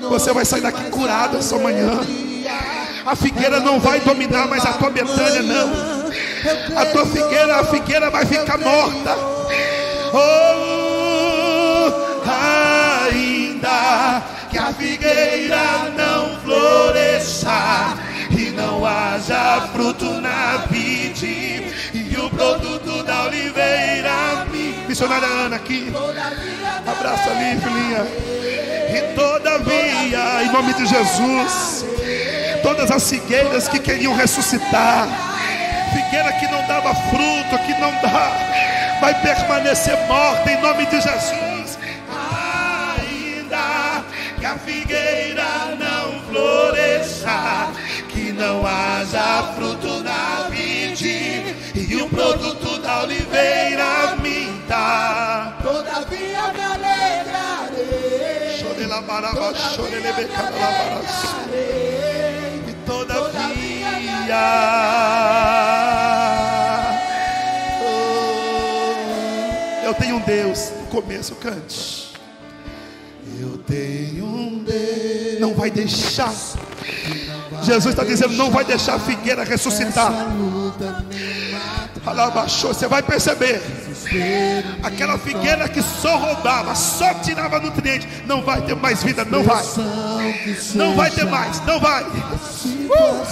Você vai sair daqui curado essa manhã. A figueira não vai dominar mais a tua Betânia, não. A tua figueira, a figueira vai ficar morta. Oh, ainda que a figueira não floresça não haja fruto na vide. E o produto da oliveira missionária Ana aqui. Abraça ali filhinha. E todavia em nome de Jesus todas as figueiras que queriam ressuscitar figueira que não dava fruto que não dá vai permanecer morta em nome de Jesus. Ainda que a figueira não floresça não haja fruto na vide e o produto da oliveira minta. Todavia me alegrarei. Chore la baraba, chore le E todavia, oh, eu tenho um Deus. No começo cante. Eu tenho um Deus. Não vai deixar Jesus está dizendo: não vai deixar a figueira ressuscitar. Você vai perceber. Aquela figueira que só roubava, só tirava nutrientes, não vai ter mais vida, não vai. Não vai ter mais, não vai. Uh!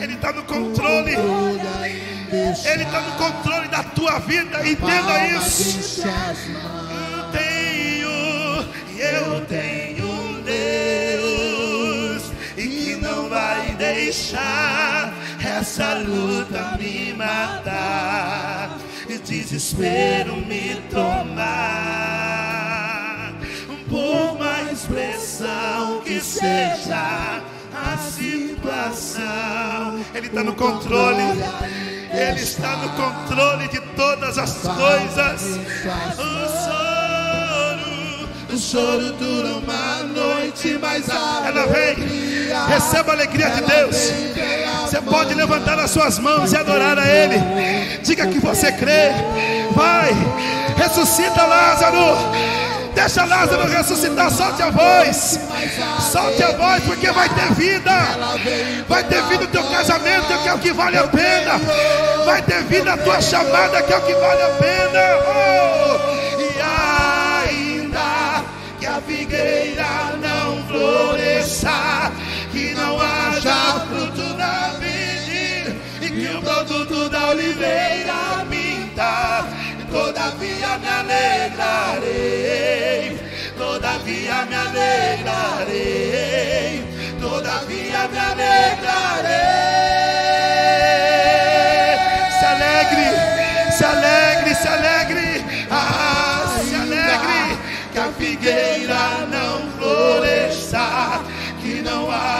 Ele está no controle. Ele está no controle da tua vida. Entenda isso. Eu tenho, eu tenho deixar essa luta me matar e desespero me tomar. Por mais pressão que seja a situação, Ele está no controle. Ele está no controle de todas as coisas. O choro, o choro dura uma noite, mas a ela vem Receba a alegria de Deus. Você pode levantar as suas mãos e adorar a Ele. Diga que você crê. Vai, ressuscita Lázaro. Deixa Lázaro ressuscitar. Solte a voz. Solte a voz, porque vai ter vida. Vai ter vida o teu casamento, que é o que vale a pena. Vai ter vida a tua chamada, que é o que vale a pena. Oh, figueira não floresça que não haja fruto na vide e que o produto da oliveira minta. Todavia me alegrarei, todavia me alegrarei, todavia me alegrarei.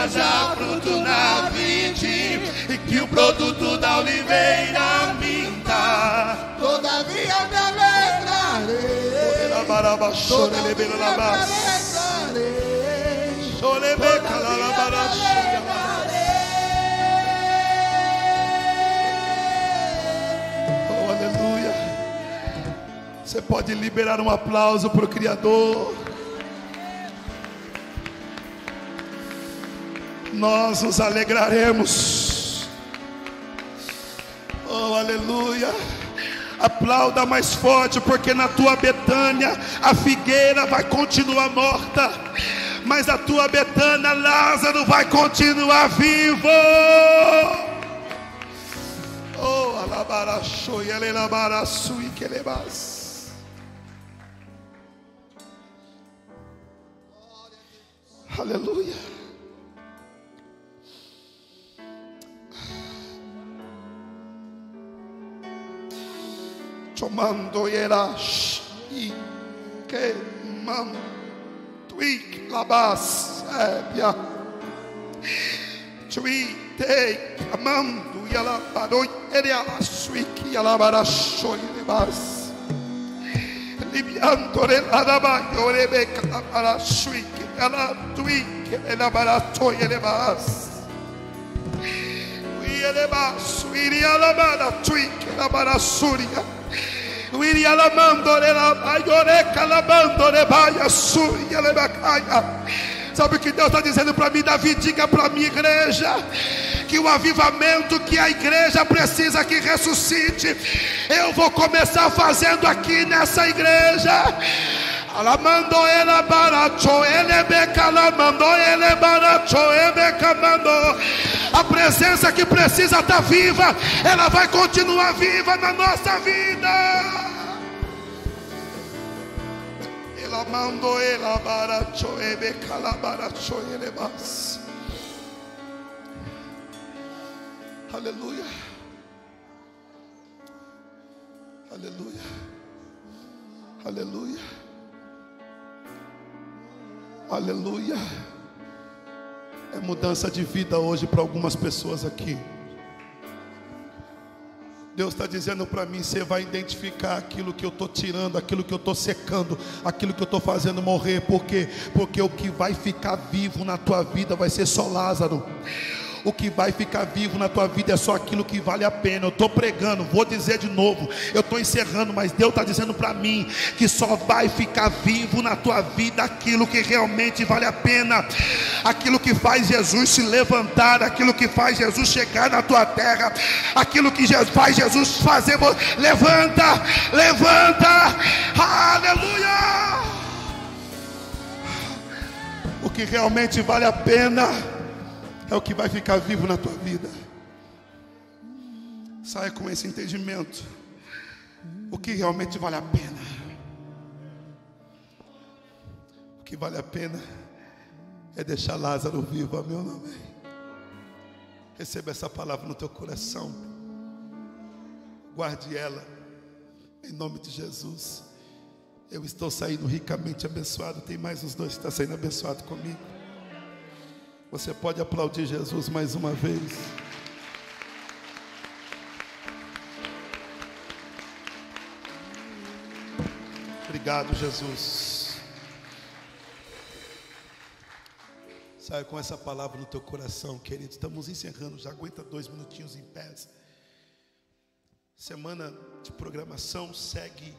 Haja fruto na vide e que o produto da oliveira minta. Todavia me alegrarei. Todavia me alegrarei. Todavia me Oh, aleluia. Você pode liberar um aplauso para o Criador. Nós nos alegraremos. Oh, aleluia. Aplauda mais forte, porque na tua Betânia a figueira vai continuar morta, mas a tua Betânia Lázaro vai continuar vivo. Oh, alabaraço e alabaraço e que Aleluia. tomando era man tui la labas sépia. Tui te amando e ela baroi ele ala suiki ela barashoi lebas. Libiando ele adaba yorebe kalabara suiki ela tuiki ela baratoi lebas. Tui elebas suiri ela bara tuiki ela barasuria. Sabe o que Deus está dizendo para mim? Davi, diga para a minha igreja que o avivamento que a igreja precisa que ressuscite, eu vou começar fazendo aqui nessa igreja. Alamando ele baracho, ele becalamando, ele baracho, ele becamando. A presença que precisa estar tá viva, ela vai continuar viva na nossa vida. Ela mandou ele baracho, ele becalabaracho, ele mas. Aleluia. Aleluia. Aleluia. Aleluia. É mudança de vida hoje para algumas pessoas aqui. Deus está dizendo para mim: você vai identificar aquilo que eu estou tirando, aquilo que eu estou secando, aquilo que eu estou fazendo morrer. Por quê? Porque o que vai ficar vivo na tua vida vai ser só Lázaro o que vai ficar vivo na tua vida é só aquilo que vale a pena. Eu estou pregando, vou dizer de novo, eu estou encerrando, mas Deus está dizendo para mim que só vai ficar vivo na tua vida aquilo que realmente vale a pena, aquilo que faz Jesus se levantar, aquilo que faz Jesus chegar na tua terra, aquilo que faz Jesus fazer. Levanta, levanta, aleluia. O que realmente vale a pena é o que vai ficar vivo na tua vida. Saia com esse entendimento. O que realmente vale a pena. O que vale a pena é deixar Lázaro vivo, meu nome. Receba essa palavra no teu coração. Guarde ela. Em nome de Jesus. Eu estou saindo ricamente abençoado. Tem mais uns dois que estão saindo abençoado comigo. Você pode aplaudir Jesus mais uma vez. Obrigado, Jesus. Saia com essa palavra no teu coração, querido. Estamos encerrando, já aguenta dois minutinhos em pé. Semana de programação segue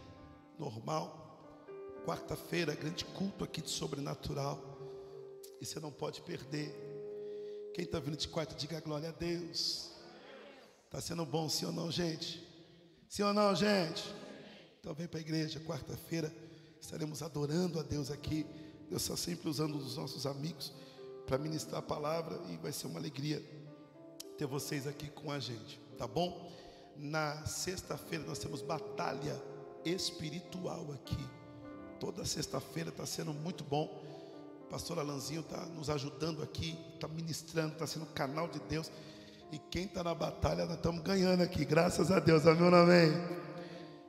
normal. Quarta-feira, grande culto aqui de sobrenatural. E você não pode perder. Quem está vindo de quarto, diga glória a Deus. Está sendo bom, sim ou não, gente? Sim ou não, gente? Então vem para a igreja, quarta-feira. Estaremos adorando a Deus aqui. Deus está sempre usando os nossos amigos para ministrar a palavra e vai ser uma alegria ter vocês aqui com a gente, tá bom? Na sexta-feira nós temos batalha espiritual aqui. Toda sexta-feira está sendo muito bom pastor Alanzinho está nos ajudando aqui, está ministrando, está sendo canal de Deus. E quem está na batalha, nós estamos ganhando aqui, graças a Deus, amém ou não amém?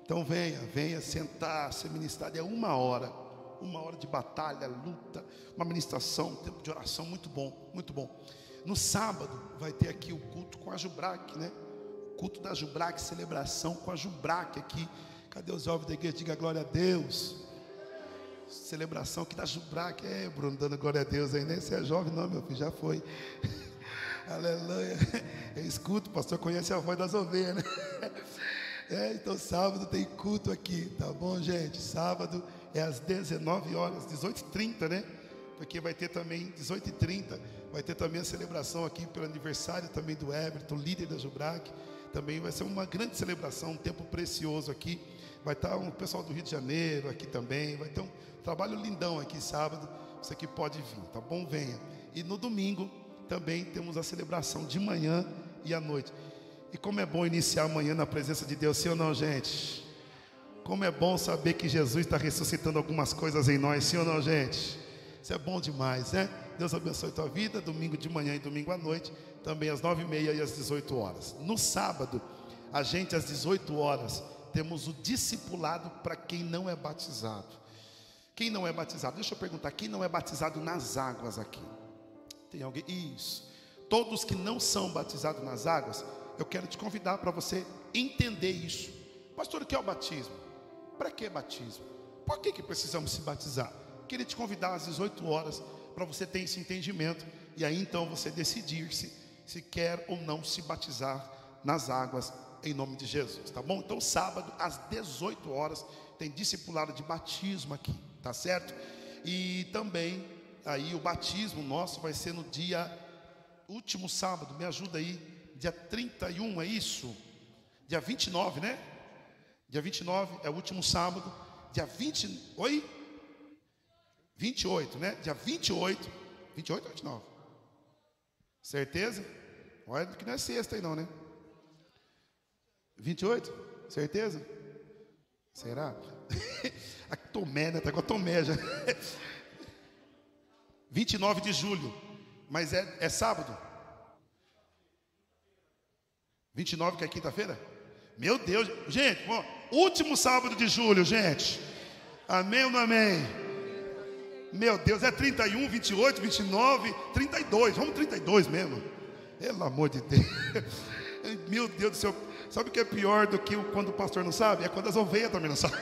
Então venha, venha sentar, ser ministrado, é uma hora, uma hora de batalha, luta, uma ministração, um tempo de oração muito bom, muito bom. No sábado vai ter aqui o culto com a Jubrac, né? O culto da Jubrac, celebração com a Jubrac aqui. Cadê os jovens da igreja? Diga glória a Deus celebração que da Jubrac. É, Bruno, dando glória a Deus aí, né? Você é jovem, não, meu filho, já foi. Aleluia. Eu escuto, o pastor conhece a voz das ovelhas, né? É, então sábado tem culto aqui, tá bom, gente? Sábado é às 19 horas, 18h30, né? Porque vai ter também, 18h30, vai ter também a celebração aqui pelo aniversário também do Everton, líder da Jubrac. Também vai ser uma grande celebração, um tempo precioso aqui. Vai estar um pessoal do Rio de Janeiro aqui também. Vai ter um trabalho lindão aqui sábado. Você que pode vir, tá bom? Venha. E no domingo também temos a celebração de manhã e à noite. E como é bom iniciar amanhã na presença de Deus, sim ou não, gente? Como é bom saber que Jesus está ressuscitando algumas coisas em nós, sim ou não, gente? Isso é bom demais, né? Deus abençoe a tua vida, domingo de manhã e domingo à noite, também às nove e meia e às 18 horas. No sábado, a gente às 18 horas temos o discipulado para quem não é batizado. Quem não é batizado? Deixa eu perguntar, quem não é batizado nas águas aqui? Tem alguém? Isso. Todos que não são batizados nas águas, eu quero te convidar para você entender isso. Pastor, o que é o batismo? Para que batismo? Por que, que precisamos se batizar? Queria te convidar às 18 horas para você ter esse entendimento e aí então você decidir se se quer ou não se batizar nas águas em nome de Jesus, tá bom? Então, sábado, às 18 horas, tem discipulado de batismo aqui, tá certo? E também, aí, o batismo nosso vai ser no dia último sábado, me ajuda aí, dia 31, é isso? Dia 29, né? Dia 29 é o último sábado, dia 20, oi? 28, né? Dia 28, 28 ou 29? Certeza? Olha que não é sexta aí não, né? 28? Certeza? Será? a Tomé, né? Tá com a Tomé já. 29 de julho. Mas é, é sábado? 29 que é quinta-feira? Meu Deus, gente, ó, último sábado de julho, gente. Amém ou não amém? Meu Deus, é 31, 28, 29, 32. Vamos 32 mesmo. Pelo amor de Deus. Meu Deus do céu. Sabe o que é pior do que quando o pastor não sabe? É quando as ovelhas também não sabem.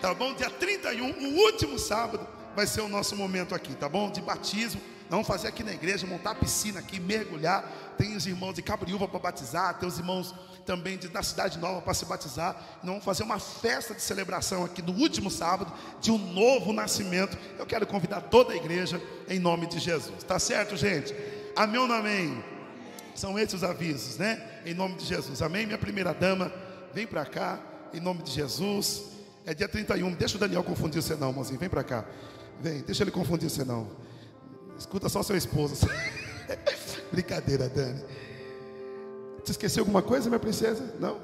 Tá bom? Dia 31, o último sábado, vai ser o nosso momento aqui, tá bom? De batismo. Vamos fazer aqui na igreja, montar a piscina aqui, mergulhar. Tem os irmãos de Cabriúva para batizar, tem os irmãos também de, da Cidade Nova para se batizar. Nós vamos fazer uma festa de celebração aqui no último sábado, de um novo nascimento. Eu quero convidar toda a igreja em nome de Jesus. Tá certo, gente? Amém ou não amém? São esses os avisos, né? Em nome de Jesus. Amém? Minha primeira dama, vem para cá, em nome de Jesus. É dia 31. Deixa o Daniel confundir você não, mozinho. Vem para cá. Vem, deixa ele confundir você não. Escuta só seu esposo. Brincadeira, Dani. Você esqueceu alguma coisa, minha princesa? Não?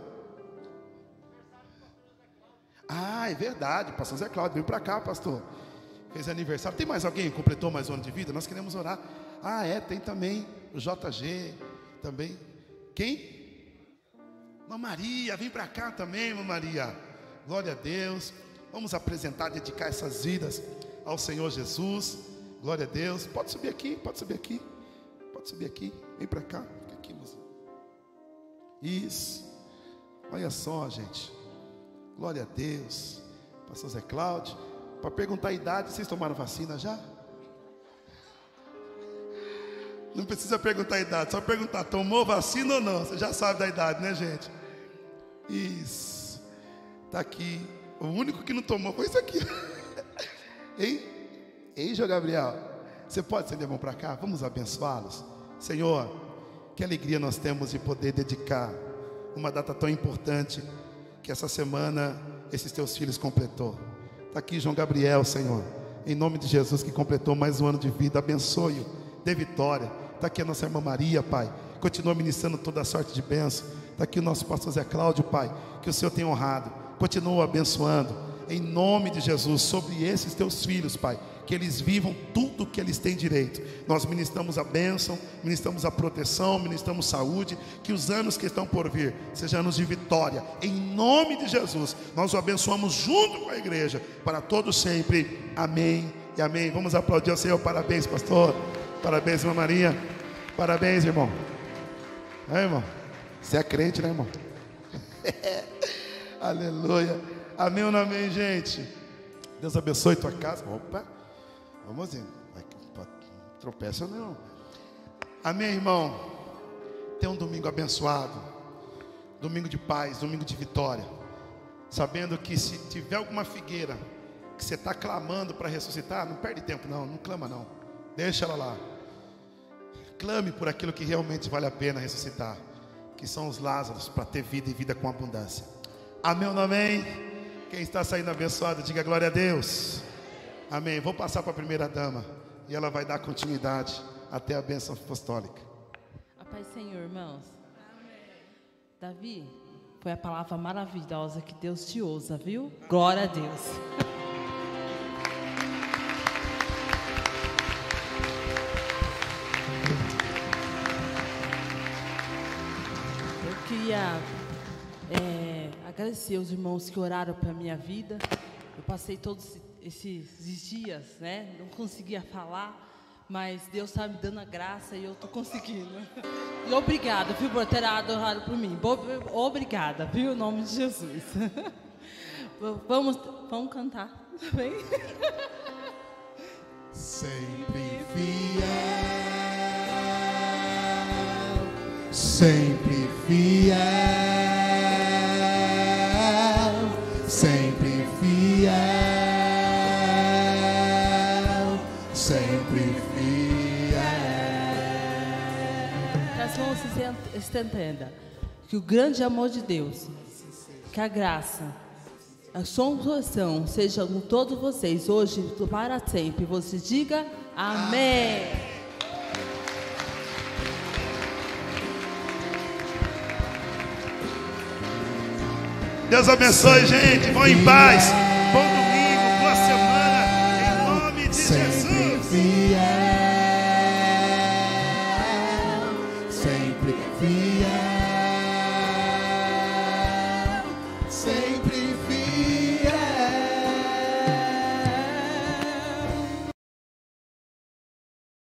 Ah, é verdade. Pastor Zé Cláudio, veio para cá, pastor. Fez aniversário. Tem mais alguém que completou mais um ano de vida? Nós queremos orar. Ah, é, tem também o JG, também. Quem? Irmã Maria, vem para cá também, irmã Maria. Glória a Deus. Vamos apresentar, dedicar essas vidas ao Senhor Jesus. Glória a Deus. Pode subir aqui, pode subir aqui. Pode subir aqui. Vem para cá. Fica aqui, moça. Isso. Olha só, gente. Glória a Deus. Pastor Zé Cláudio. Para perguntar a idade, vocês tomaram vacina já? Não precisa perguntar a idade, só perguntar, tomou vacina ou não? Você já sabe da idade, né, gente? Isso. Está aqui. O único que não tomou foi isso aqui. hein? Hein, João Gabriel? Você pode estender a mão para cá? Vamos abençoá-los. Senhor, que alegria nós temos de poder dedicar uma data tão importante que essa semana esses teus filhos completou. Está aqui João Gabriel, Senhor. Em nome de Jesus que completou mais um ano de vida, abençoe-o, dê vitória. Está aqui a nossa irmã Maria, Pai. Continua ministrando toda sorte de bênção. Está aqui o nosso pastor Zé Cláudio, Pai. Que o Senhor tenha honrado. Continua abençoando. Em nome de Jesus, sobre esses teus filhos, Pai. Que eles vivam tudo o que eles têm direito. Nós ministramos a bênção, ministramos a proteção, ministramos saúde. Que os anos que estão por vir sejam anos de vitória. Em nome de Jesus, nós o abençoamos junto com a igreja. Para todos sempre. Amém e amém. Vamos aplaudir ao Senhor. Parabéns, pastor. Parabéns, irmã Maria. Parabéns, irmão. É, irmão. Você é crente, né, irmão? Aleluia. Amém ou não amém, gente? Deus abençoe tua casa. Opa. Vamos indo. Tropeça não. Amém, irmão. Tenha um domingo abençoado. Domingo de paz, domingo de vitória. Sabendo que se tiver alguma figueira que você está clamando para ressuscitar, não perde tempo, não. Não clama, não. Deixa ela lá. Clame por aquilo que realmente vale a pena ressuscitar, que são os Lázaros, para ter vida e vida com abundância. Amém ou não amém? Quem está saindo abençoado, diga glória a Deus. Amém. Vou passar para a primeira dama e ela vai dar continuidade até a bênção apostólica. A paz Senhor, irmãos. Davi, foi a palavra maravilhosa que Deus te usa, viu? Glória a Deus. queria é, agradecer os irmãos que oraram para minha vida. Eu passei todos esses dias, né? Não conseguia falar, mas Deus está me dando a graça e eu estou conseguindo. E obrigada, viu, por ter orado por mim. Obrigada, viu, em nome de Jesus. Vamos, vamos cantar, tá bem? Sempre fiel. Sempre fiel, sempre fiel, sempre fiel. Que as mãos se estendam. Que o grande amor de Deus, que a graça, a consolação seja com todos vocês hoje para sempre. Você diga amém. Deus abençoe, gente. Vão em paz. Bom domingo, boa semana. Em nome de Jesus.